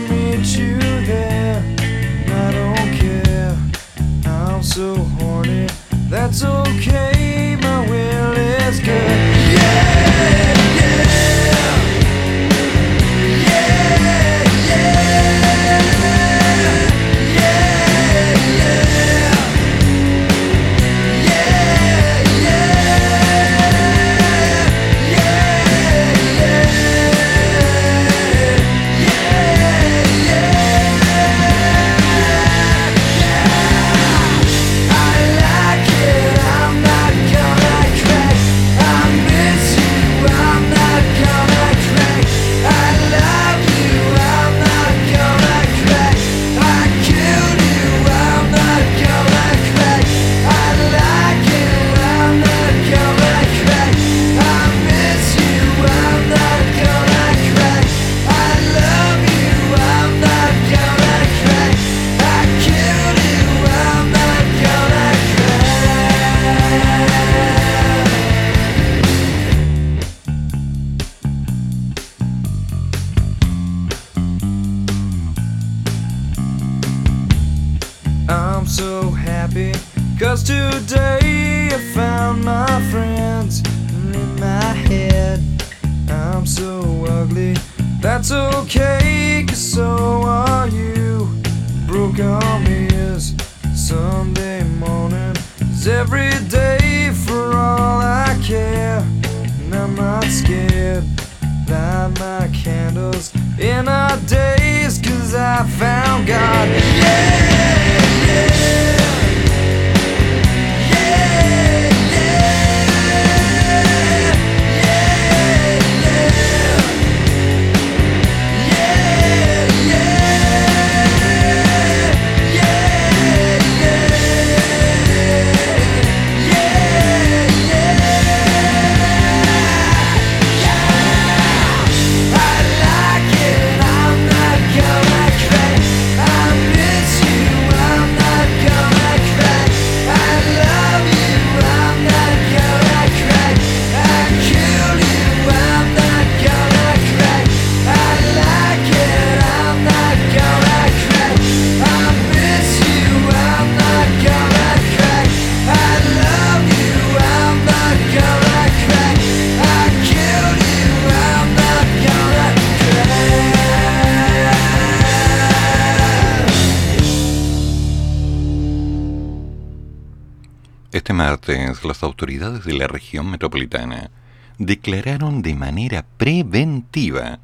Este martes, las autoridades de la región metropolitana declararon de manera preventiva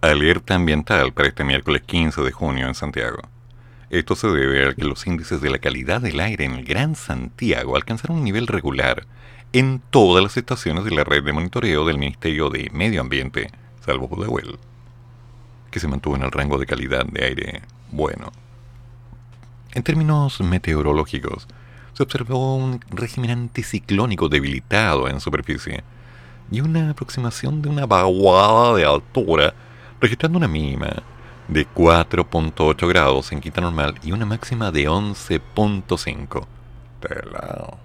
alerta ambiental para este miércoles 15 de junio en Santiago. Esto se debe a que los índices de la calidad del aire en el Gran Santiago alcanzaron un nivel regular en todas las estaciones de la red de monitoreo del Ministerio de Medio Ambiente, salvo Pudahuel, que se mantuvo en el rango de calidad de aire bueno. En términos meteorológicos, se observó un régimen anticiclónico debilitado en superficie y una aproximación de una vaguada de altura, registrando una mínima de 4.8 grados en quinta normal y una máxima de 11.5. Pelao.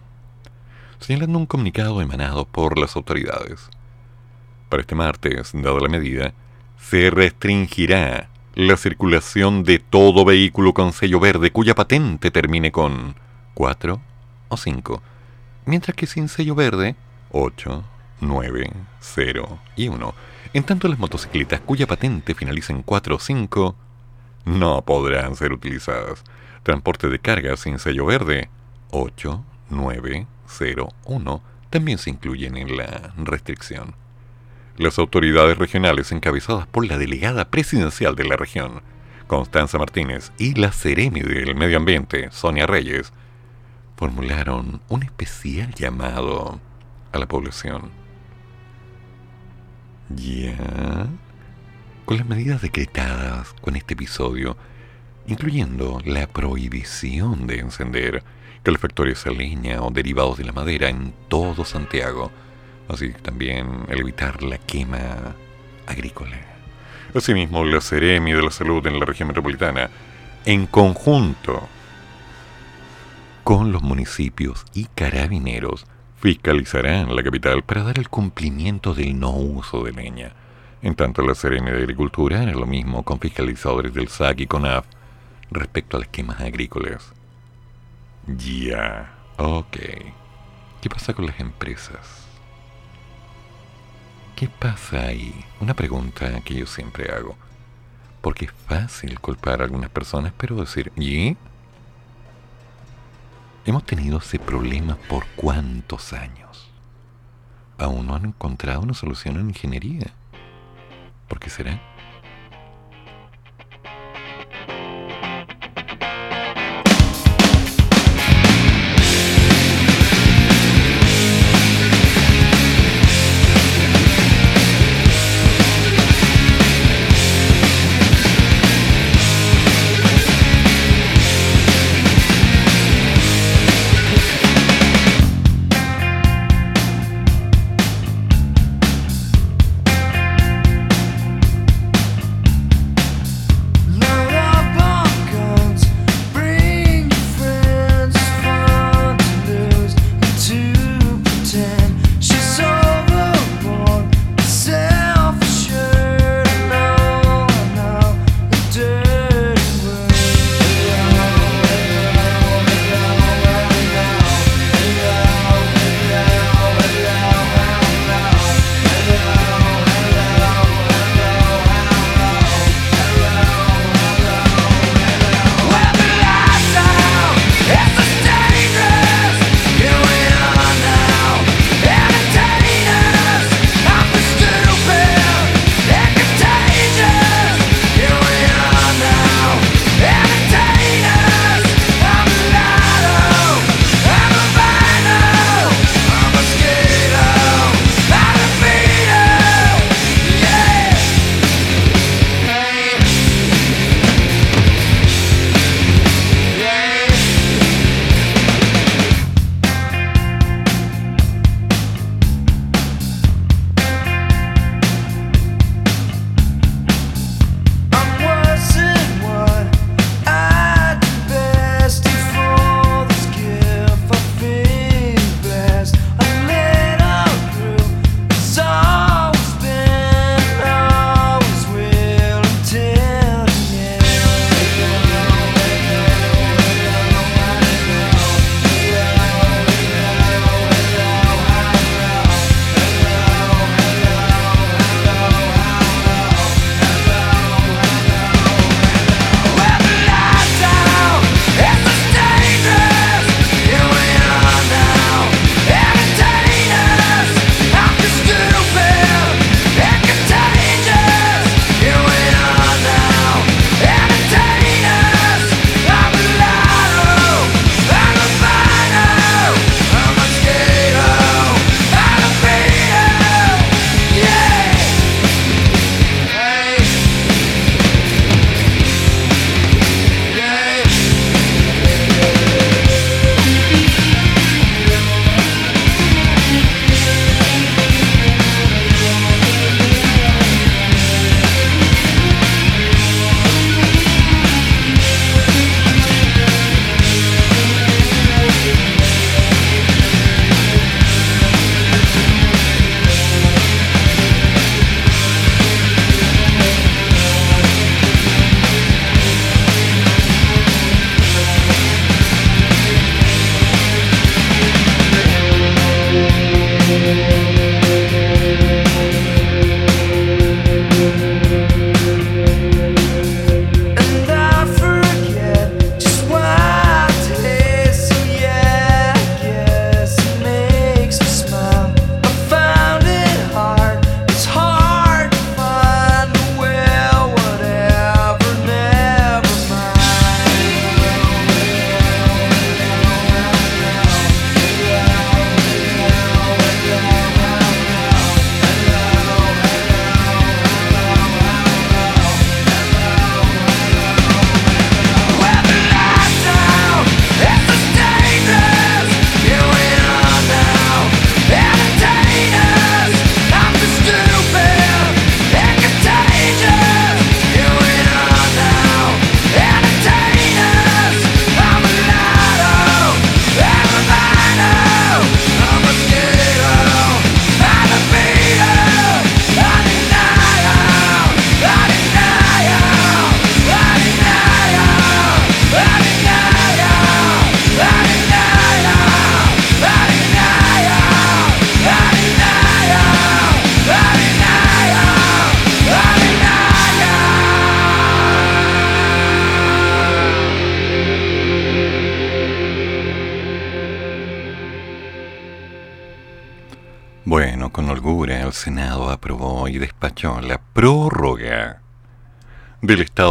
Señalando un comunicado emanado por las autoridades. Para este martes, dada la medida, se restringirá la circulación de todo vehículo con sello verde cuya patente termine con 4 o 5, mientras que sin sello verde 8, 9, 0 y 1. En tanto las motocicletas cuya patente finalice en 4 o 5 no podrán ser utilizadas. Transporte de carga sin sello verde 8, 9, 0, 1 también se incluyen en la restricción. Las autoridades regionales encabezadas por la delegada presidencial de la región, Constanza Martínez, y la Ceremi del Medio Ambiente, Sonia Reyes, formularon un especial llamado a la población. Ya, con las medidas decretadas con este episodio, incluyendo la prohibición de encender calefactores de leña o derivados de la madera en todo Santiago, así también el evitar la quema agrícola. Asimismo, la Ceremi de la Salud en la región metropolitana, en conjunto con los municipios y carabineros, fiscalizarán la capital para dar el cumplimiento del no uso de leña. En tanto, la Ceremi de Agricultura hará lo mismo con fiscalizadores del SAC y CONAF respecto a las quemas agrícolas. Ya, ok. ¿Qué pasa con las empresas? ¿Qué pasa ahí? Una pregunta que yo siempre hago. Porque es fácil culpar a algunas personas, pero decir, ¿y? Hemos tenido ese problema por cuántos años. Aún no han encontrado una solución en ingeniería. ¿Por qué será?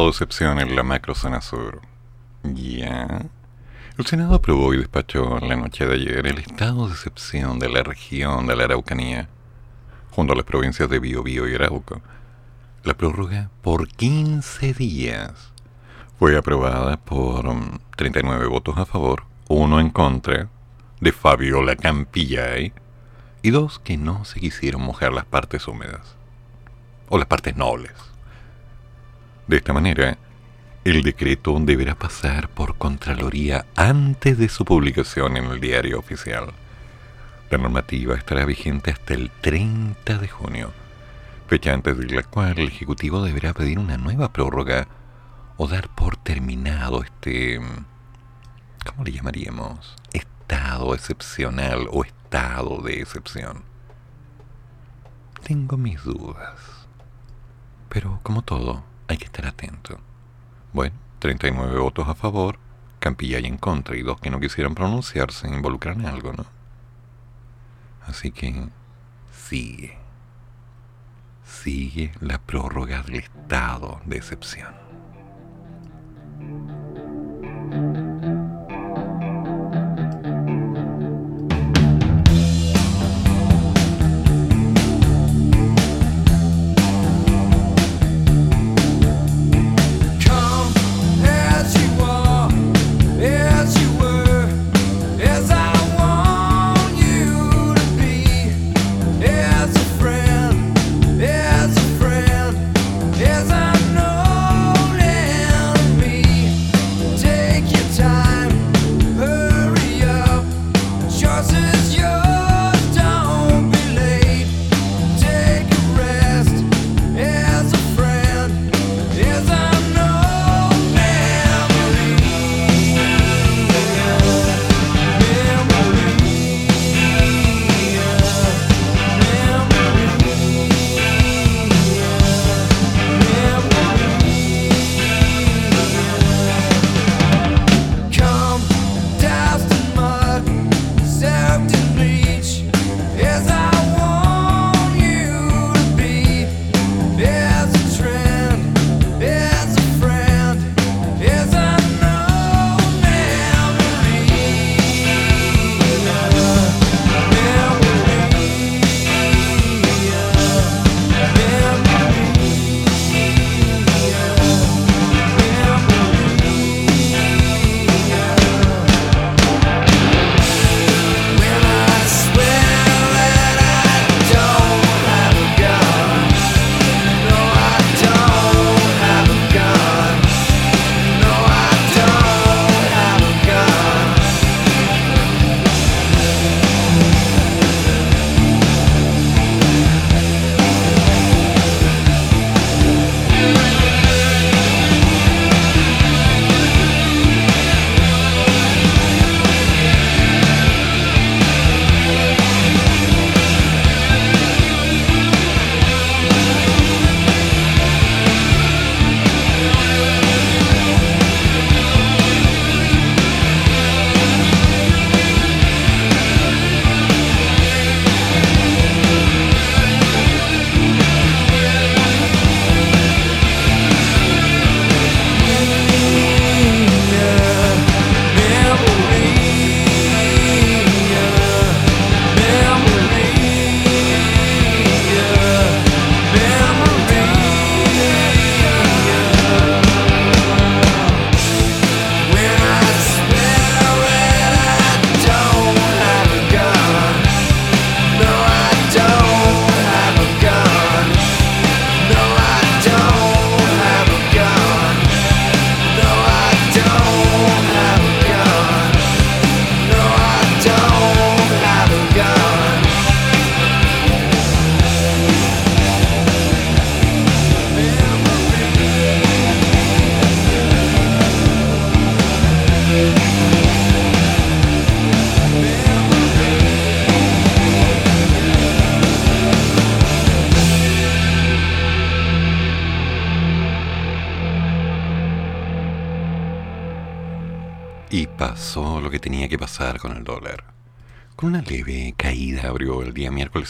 Estado de excepción en la macrozona sur. Ya. El Senado aprobó y despachó la noche de ayer el estado de excepción de la región de la Araucanía, junto a las provincias de Biobío y Arauco. La prórroga por 15 días fue aprobada por 39 mm, votos a favor, uno en contra de Fabiola Campillay y dos que no se quisieron mojar las partes húmedas o las partes nobles. De esta manera, el decreto deberá pasar por Contraloría antes de su publicación en el diario oficial. La normativa estará vigente hasta el 30 de junio, fecha antes de la cual el Ejecutivo deberá pedir una nueva prórroga o dar por terminado este... ¿Cómo le llamaríamos? Estado excepcional o estado de excepción. Tengo mis dudas. Pero como todo, hay que estar atento. Bueno, 39 votos a favor, Campilla y en contra, y dos que no quisieron pronunciarse involucran en algo, ¿no? Así que sigue. Sigue la prórroga del estado de excepción.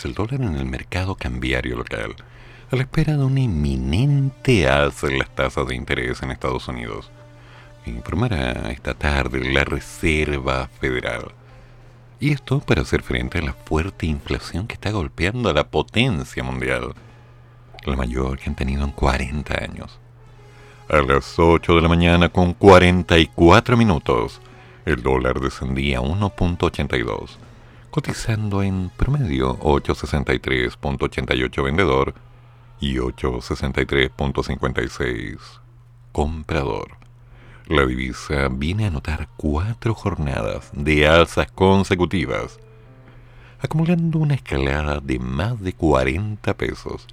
El dólar en el mercado cambiario local, a la espera de una inminente alza en las tasas de interés en Estados Unidos. Informará esta tarde la Reserva Federal. Y esto para hacer frente a la fuerte inflación que está golpeando a la potencia mundial, la mayor que han tenido en 40 años. A las 8 de la mañana con 44 minutos, el dólar descendía a 1.82, cotizando en promedio 863.88 vendedor y 863.56 comprador. La divisa viene a anotar cuatro jornadas de alzas consecutivas, acumulando una escalada de más de 40 pesos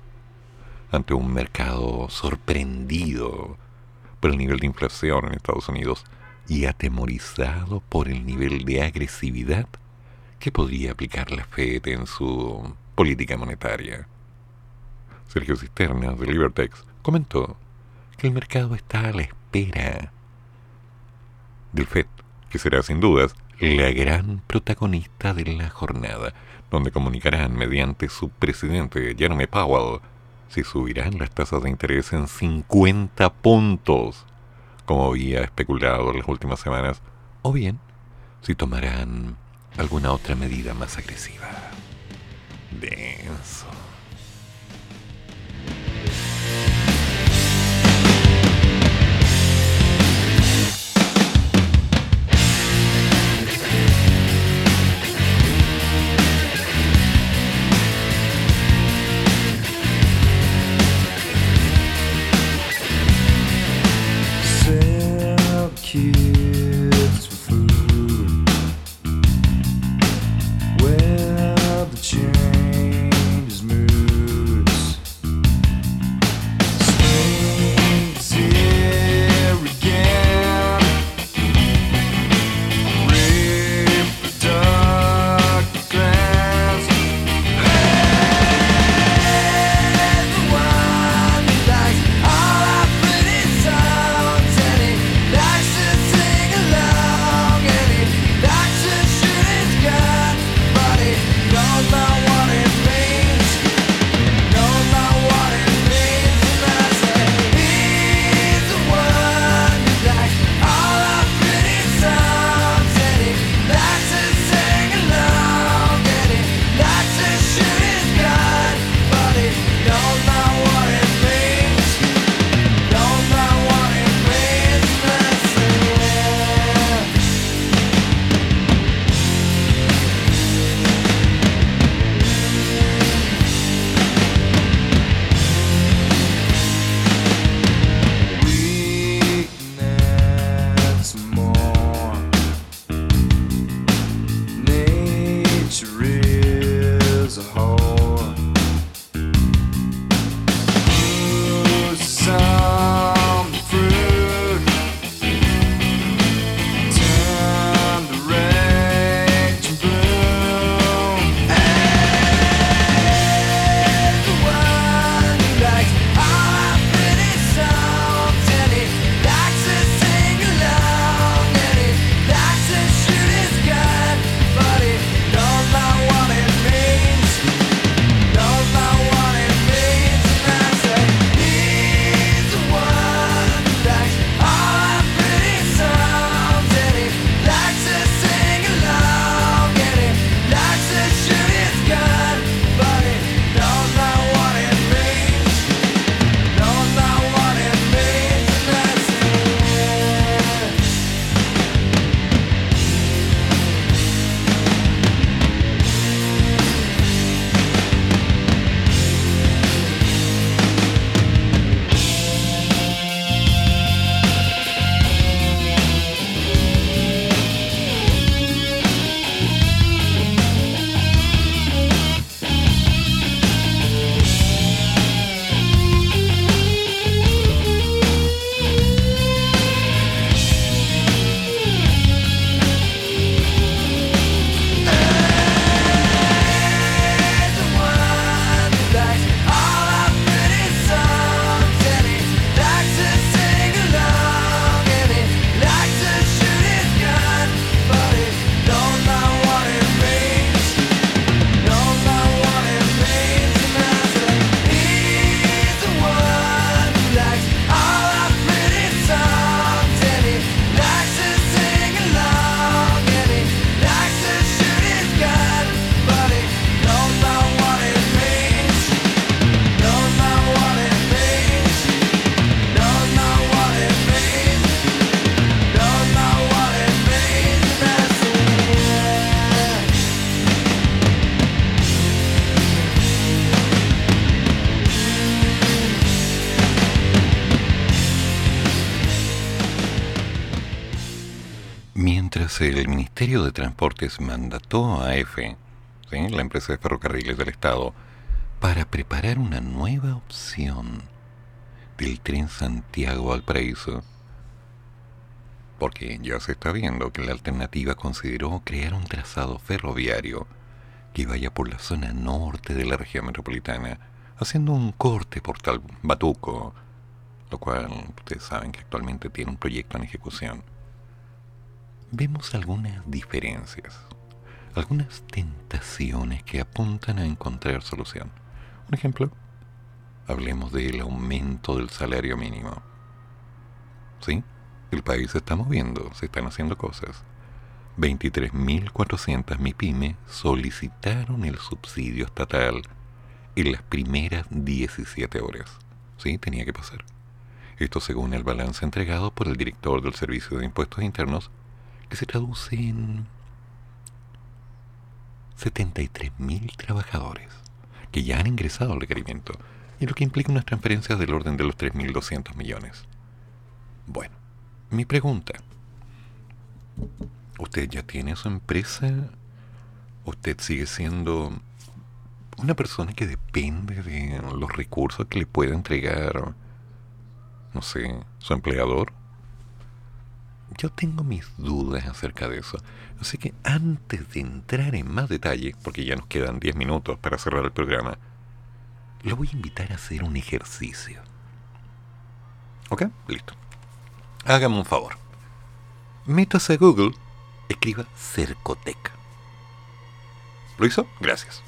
ante un mercado sorprendido por el nivel de inflación en Estados Unidos y atemorizado por el nivel de agresividad que podría aplicar la Fed en su política monetaria. Sergio Cisterna, de Libertex, comentó que el mercado está a la espera del FED, que será sin dudas la gran protagonista de la jornada, donde comunicarán mediante su presidente Jeremy Powell si subirán las tasas de interés en 50 puntos, como había especulado en las últimas semanas, o bien si tomarán alguna otra medida más agresiva. Denso. El Ministerio de Transportes mandató a EFE, la empresa de ferrocarriles del Estado, para preparar una nueva opción del tren Santiago al Paraíso, porque ya se está viendo que la alternativa consideró crear un trazado ferroviario que vaya por la zona norte de la región metropolitana, haciendo un corte por Batuco, lo cual ustedes saben que actualmente tiene un proyecto en ejecución vemos algunas diferencias, algunas tentaciones que apuntan a encontrar solución. Un ejemplo, hablemos del aumento del salario mínimo. ¿Sí? El país se está moviendo, se están haciendo cosas. 23.400 MIPYME solicitaron el subsidio estatal en las primeras 17 horas. ¿Sí? Tenía que pasar. Esto según el balance entregado por el director del Servicio de Impuestos Internos, que se traduce en 73.000 trabajadores que ya han ingresado al requerimiento y lo que implica unas transferencias del orden de los 3.200 millones. Bueno, mi pregunta, ¿usted ya tiene su empresa? ¿Usted sigue siendo una persona que depende de los recursos que le pueda entregar, no sé, su empleador? Yo tengo mis dudas acerca de eso. Así que antes de entrar en más detalle, porque ya nos quedan 10 minutos para cerrar el programa, lo voy a invitar a hacer un ejercicio. ¿Ok? Listo. Hágame un favor. Métase a Google, escriba Cercotec. ¿Lo hizo? Gracias.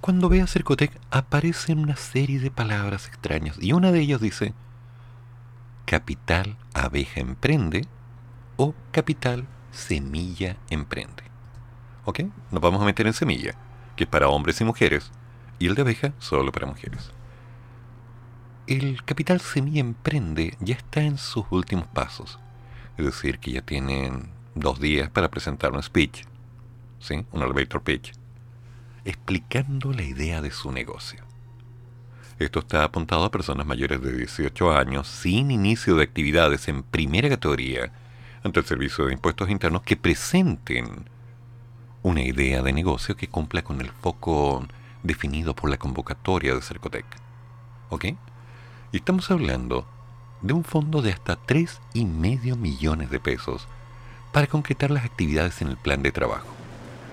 Cuando vea Cercotec aparecen una serie de palabras extrañas y una de ellas dice Capital Abeja Emprende o Capital Semilla Emprende. ¿Ok? Nos vamos a meter en semilla, que es para hombres y mujeres, y el de abeja solo para mujeres. El Capital Semilla Emprende ya está en sus últimos pasos. Es decir, que ya tienen dos días para presentar un speech, ¿sí? un elevator pitch, explicando la idea de su negocio. Esto está apuntado a personas mayores de 18 años sin inicio de actividades en primera categoría ante el Servicio de Impuestos Internos que presenten una idea de negocio que cumpla con el foco definido por la convocatoria de Cercotec. ¿Ok? Y estamos hablando de un fondo de hasta 3,5 millones de pesos para concretar las actividades en el plan de trabajo.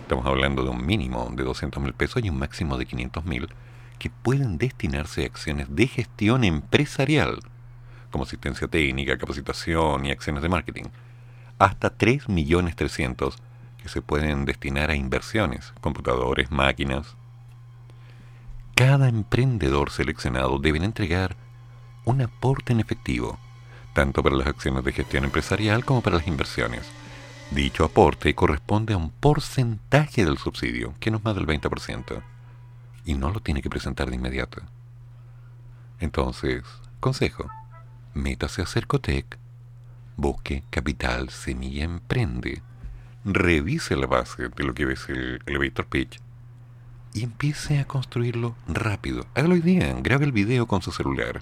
Estamos hablando de un mínimo de 200 mil pesos y un máximo de 500 mil que pueden destinarse a acciones de gestión empresarial, como asistencia técnica, capacitación y acciones de marketing, hasta 3.300.000 que se pueden destinar a inversiones, computadores, máquinas. Cada emprendedor seleccionado debe entregar un aporte en efectivo, tanto para las acciones de gestión empresarial como para las inversiones. Dicho aporte corresponde a un porcentaje del subsidio, que no es más del 20% y no lo tiene que presentar de inmediato. Entonces, consejo, métase a Cercotec, busque Capital Semilla Emprende, revise la base de lo que ves el elevator pitch y empiece a construirlo rápido. Hágalo hoy día, grabe el video con su celular,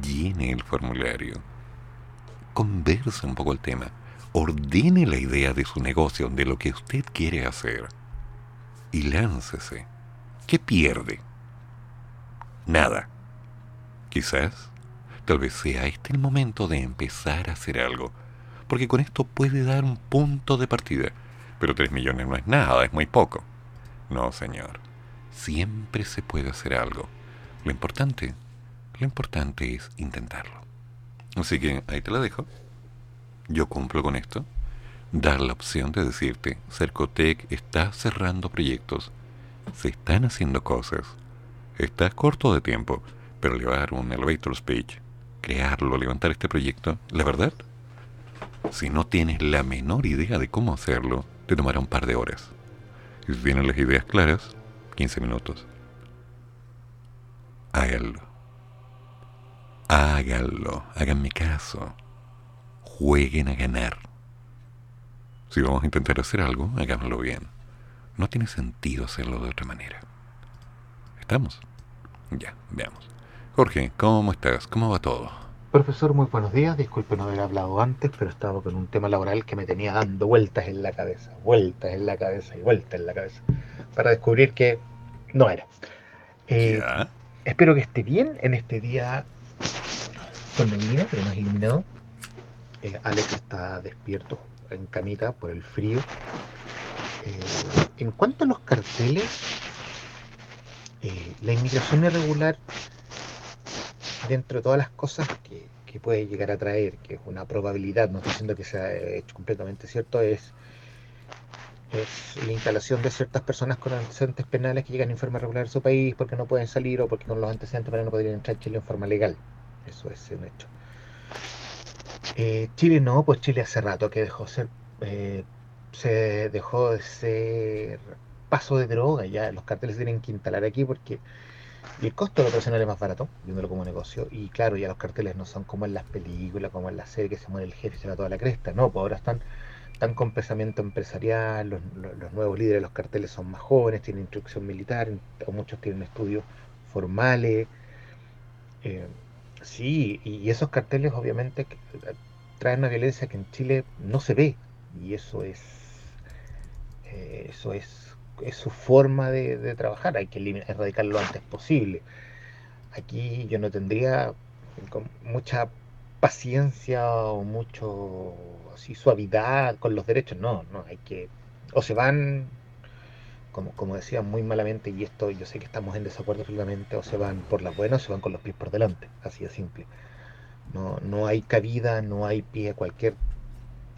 llene el formulario, converse un poco el tema, ordene la idea de su negocio, de lo que usted quiere hacer y láncese. ¿Qué pierde? Nada. Quizás, tal vez sea este el momento de empezar a hacer algo, porque con esto puede dar un punto de partida. Pero tres millones no es nada, es muy poco. No, señor. Siempre se puede hacer algo. Lo importante, lo importante es intentarlo. Así que ahí te la dejo. Yo cumplo con esto. Dar la opción de decirte, Cercotec está cerrando proyectos se están haciendo cosas. Estás corto de tiempo, pero llevar un elevator speech, crearlo, levantar este proyecto, la verdad, si no tienes la menor idea de cómo hacerlo, te tomará un par de horas. Y si tienen las ideas claras, 15 minutos. Háganlo. Háganlo. Háganme caso. Jueguen a ganar. Si vamos a intentar hacer algo, hagámoslo bien. No tiene sentido hacerlo de otra manera. ¿Estamos? Ya, veamos. Jorge, ¿cómo estás? ¿Cómo va todo? Profesor, muy buenos días. Disculpe no haber hablado antes, pero estaba con un tema laboral que me tenía dando vueltas en la cabeza, vueltas en la cabeza y vueltas en la cabeza, para descubrir que no era. Eh, espero que esté bien en este día con neblina, pero más iluminado. Eh, Alex está despierto en camita por el frío. Eh, en cuanto a los carteles, eh, la inmigración irregular, dentro de todas las cosas que, que puede llegar a traer, que es una probabilidad, no estoy diciendo que sea eh, hecho completamente cierto, es, la instalación de ciertas personas con antecedentes penales que llegan en forma irregular a su país porque no pueden salir o porque con los antecedentes penales no podrían entrar a Chile en forma legal. Eso es un hecho. Eh, Chile no, pues Chile hace rato que dejó ser, se dejó de ser paso de droga, ya los carteles tienen que instalar aquí porque el costo de lo operacional es más barato, viéndolo como negocio, y claro, ya los carteles no son como en las películas, como en las series que se muere el jefe y se va toda la cresta, no, pues ahora están, están con pensamiento empresarial, los, los- nuevos líderes de los carteles son más jóvenes, tienen instrucción militar, o muchos tienen estudios formales, eh, sí, y, esos carteles obviamente eh, traen una violencia que en Chile no se ve, y eso es, eh, eso es, es su forma de, de trabajar, hay que elimi- erradicarlo lo antes posible. Aquí yo no tendría mucha paciencia o mucho así suavidad con los derechos, no, no, hay que, o se van, como, como decía muy malamente, y esto yo sé que estamos en desacuerdo absolutamente, o se van por las buenas o se van con los pies por delante, así de simple. No, no hay cabida, no hay pie a cualquier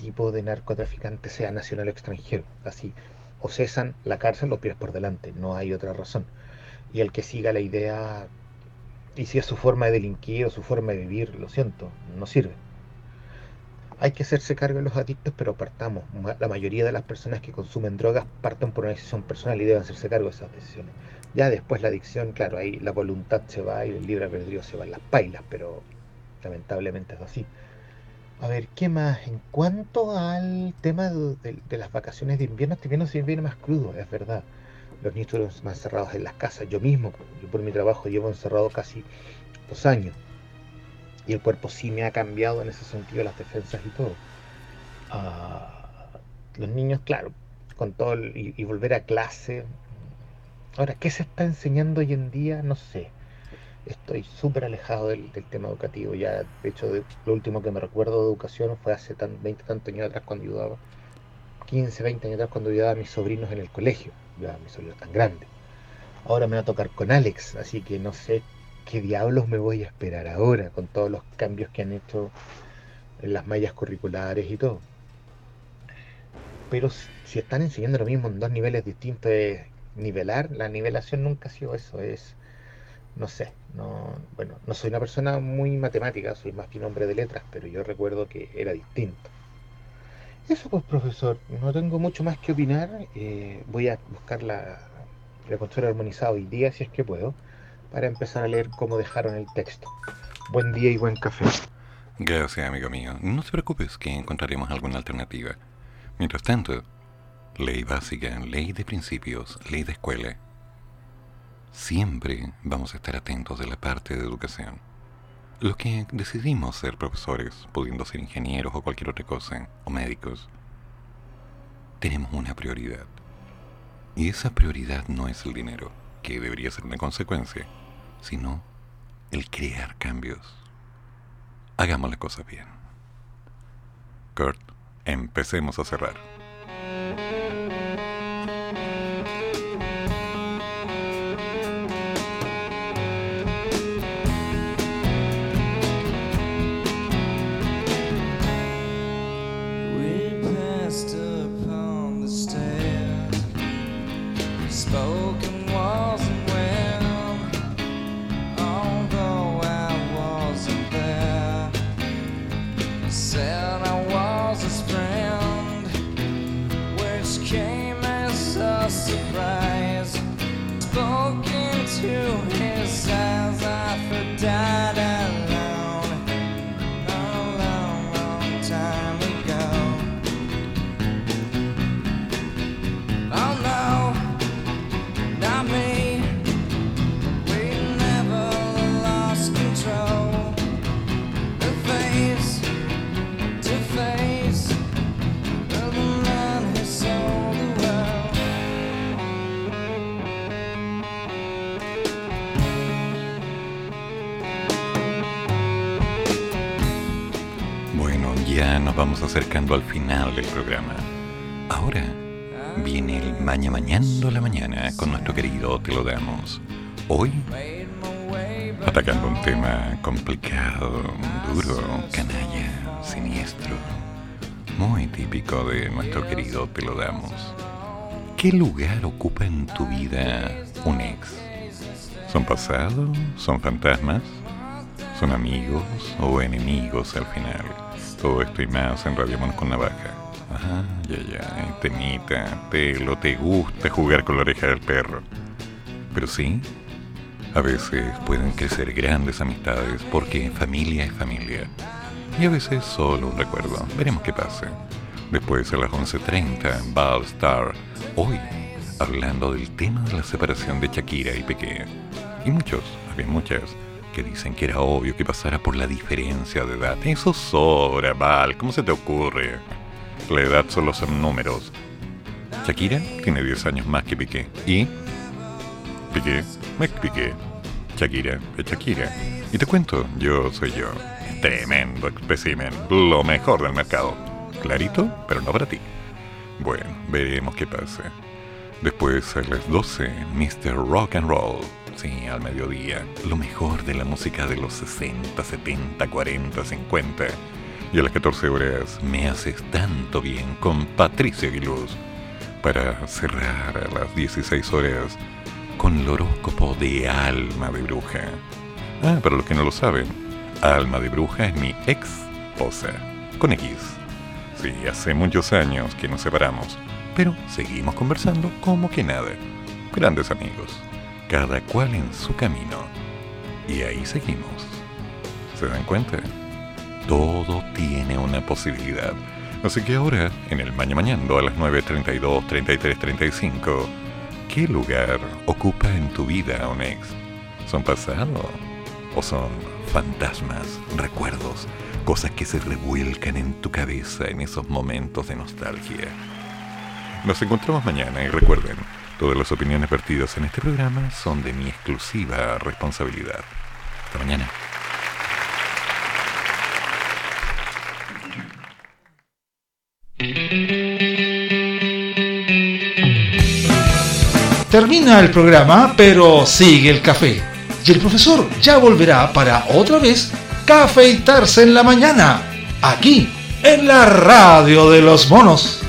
tipo de narcotraficante, sea nacional o extranjero, así, o cesan la cárcel los pies por delante, no hay otra razón. Y el que siga la idea, y si es su forma de delinquir o su forma de vivir, lo siento, no sirve. Hay que hacerse cargo de los adictos, pero partamos. La mayoría de las personas que consumen drogas parten por una decisión personal y deben hacerse cargo de esas decisiones. Ya después la adicción, claro, ahí la voluntad se va y el libre albedrío se va en las pailas, pero lamentablemente es así. A ver, ¿qué más? En cuanto al tema de, de- las vacaciones de invierno, este invierno se viene más crudo, es verdad. Los niños estuvieron más encerrados en las casas. Yo mismo, yo por mi trabajo llevo encerrado casi dos años. Y el cuerpo sí me ha cambiado en ese sentido, las defensas y todo. Ah, los niños, claro, con todo el- y volver a clase. Ahora, ¿qué se está enseñando hoy en día? No sé. Estoy súper alejado del, tema educativo. Ya, de hecho, lo último que me recuerdo de educación fue hace tan, 20 tantos años atrás cuando ayudaba, 15, 20 años atrás cuando ayudaba a mis sobrinos en el colegio. Ya, mis sobrinos tan grandes. Ahora me va a tocar con Alex, así que no sé qué diablos me voy a esperar ahora con todos los cambios que han hecho en las mallas curriculares y todo. Pero si, si están enseñando lo mismo en dos niveles distintos, es nivelar, la nivelación nunca ha sido eso, es, no sé, no, bueno, no soy una persona muy matemática, soy más bien hombre de letras, pero yo recuerdo que era distinto. Eso pues, profesor, no tengo mucho más que opinar, eh, voy a buscar la, la armonizada hoy día, si es que puedo, para empezar a leer cómo dejaron el texto. Buen día y buen café. Gracias, amigo mío. No te preocupes que encontraremos alguna alternativa. Mientras tanto, ley básica, ley de principios, ley de escuela. Siempre vamos a estar atentos de la parte de educación. Los que decidimos ser profesores, pudiendo ser ingenieros o cualquier otra cosa, o médicos, tenemos una prioridad. Y esa prioridad no es el dinero, que debería ser una consecuencia, sino el crear cambios. Hagamos las cosas bien. Kurt, empecemos a cerrar. Vamos acercando al final del programa. Ahora viene el Maña Mañando la Mañana con nuestro querido Te lo damos. Hoy, atacando un tema complicado, duro, canalla, siniestro, muy típico de nuestro querido Te lo damos. ¿Qué lugar ocupa en tu vida un ex? ¿Son pasados? ¿Son fantasmas? ¿Son amigos o enemigos al final? Todo esto y más en Radio Monos con Navaja. Ah, ya, ya, temita, pelo, te gusta jugar con la oreja del perro. Pero sí, a veces pueden crecer grandes amistades porque familia es familia. Y a veces solo un recuerdo. Veremos qué pasa. Después a las 11.30, Ball Star. Hoy, hablando del tema de la separación de Shakira y Piqué. Y muchos, había muchas, que dicen que era obvio que pasara por la diferencia de edad. Eso sobra, Val, ¿cómo se te ocurre? La edad solo son números. Shakira tiene 10 años más que Piqué. ¿Y? Piqué, me Piqué. Shakira es Shakira. Y te cuento, yo soy yo. Tremendo espécimen, lo mejor del mercado. Clarito, pero no para ti. Bueno, veremos qué pasa. Después a las 12, Mr. Rock and Roll. Sí, al mediodía. Lo mejor de la música de los 60, 70, 40, 50 y a las 14 horas me haces tanto bien con Patricia Aguiluz para cerrar a las 16 horas con el horóscopo de Alma de Bruja. Ah, para los que no lo saben, Alma de Bruja es mi ex esposa, con X. Sí, hace muchos años que nos separamos, pero seguimos conversando como que nada. Grandes amigos, cada cual en su camino. Y ahí seguimos. ¿Se dan cuenta? todo tiene una posibilidad. Así que ahora, en el Maña Mañando a las 9.32, 33, 35, ¿qué lugar ocupa en tu vida un ex? ¿Son pasados? ¿O son fantasmas, recuerdos, cosas que se revuelcan en tu cabeza en esos momentos de nostalgia? Nos encontramos mañana y recuerden, todas las opiniones vertidas en este programa son de mi exclusiva responsabilidad. Hasta mañana. Termina el programa, pero sigue el café. Y el profesor ya volverá para otra vez cafeitarse en la mañana, aquí, en la radio de los monos.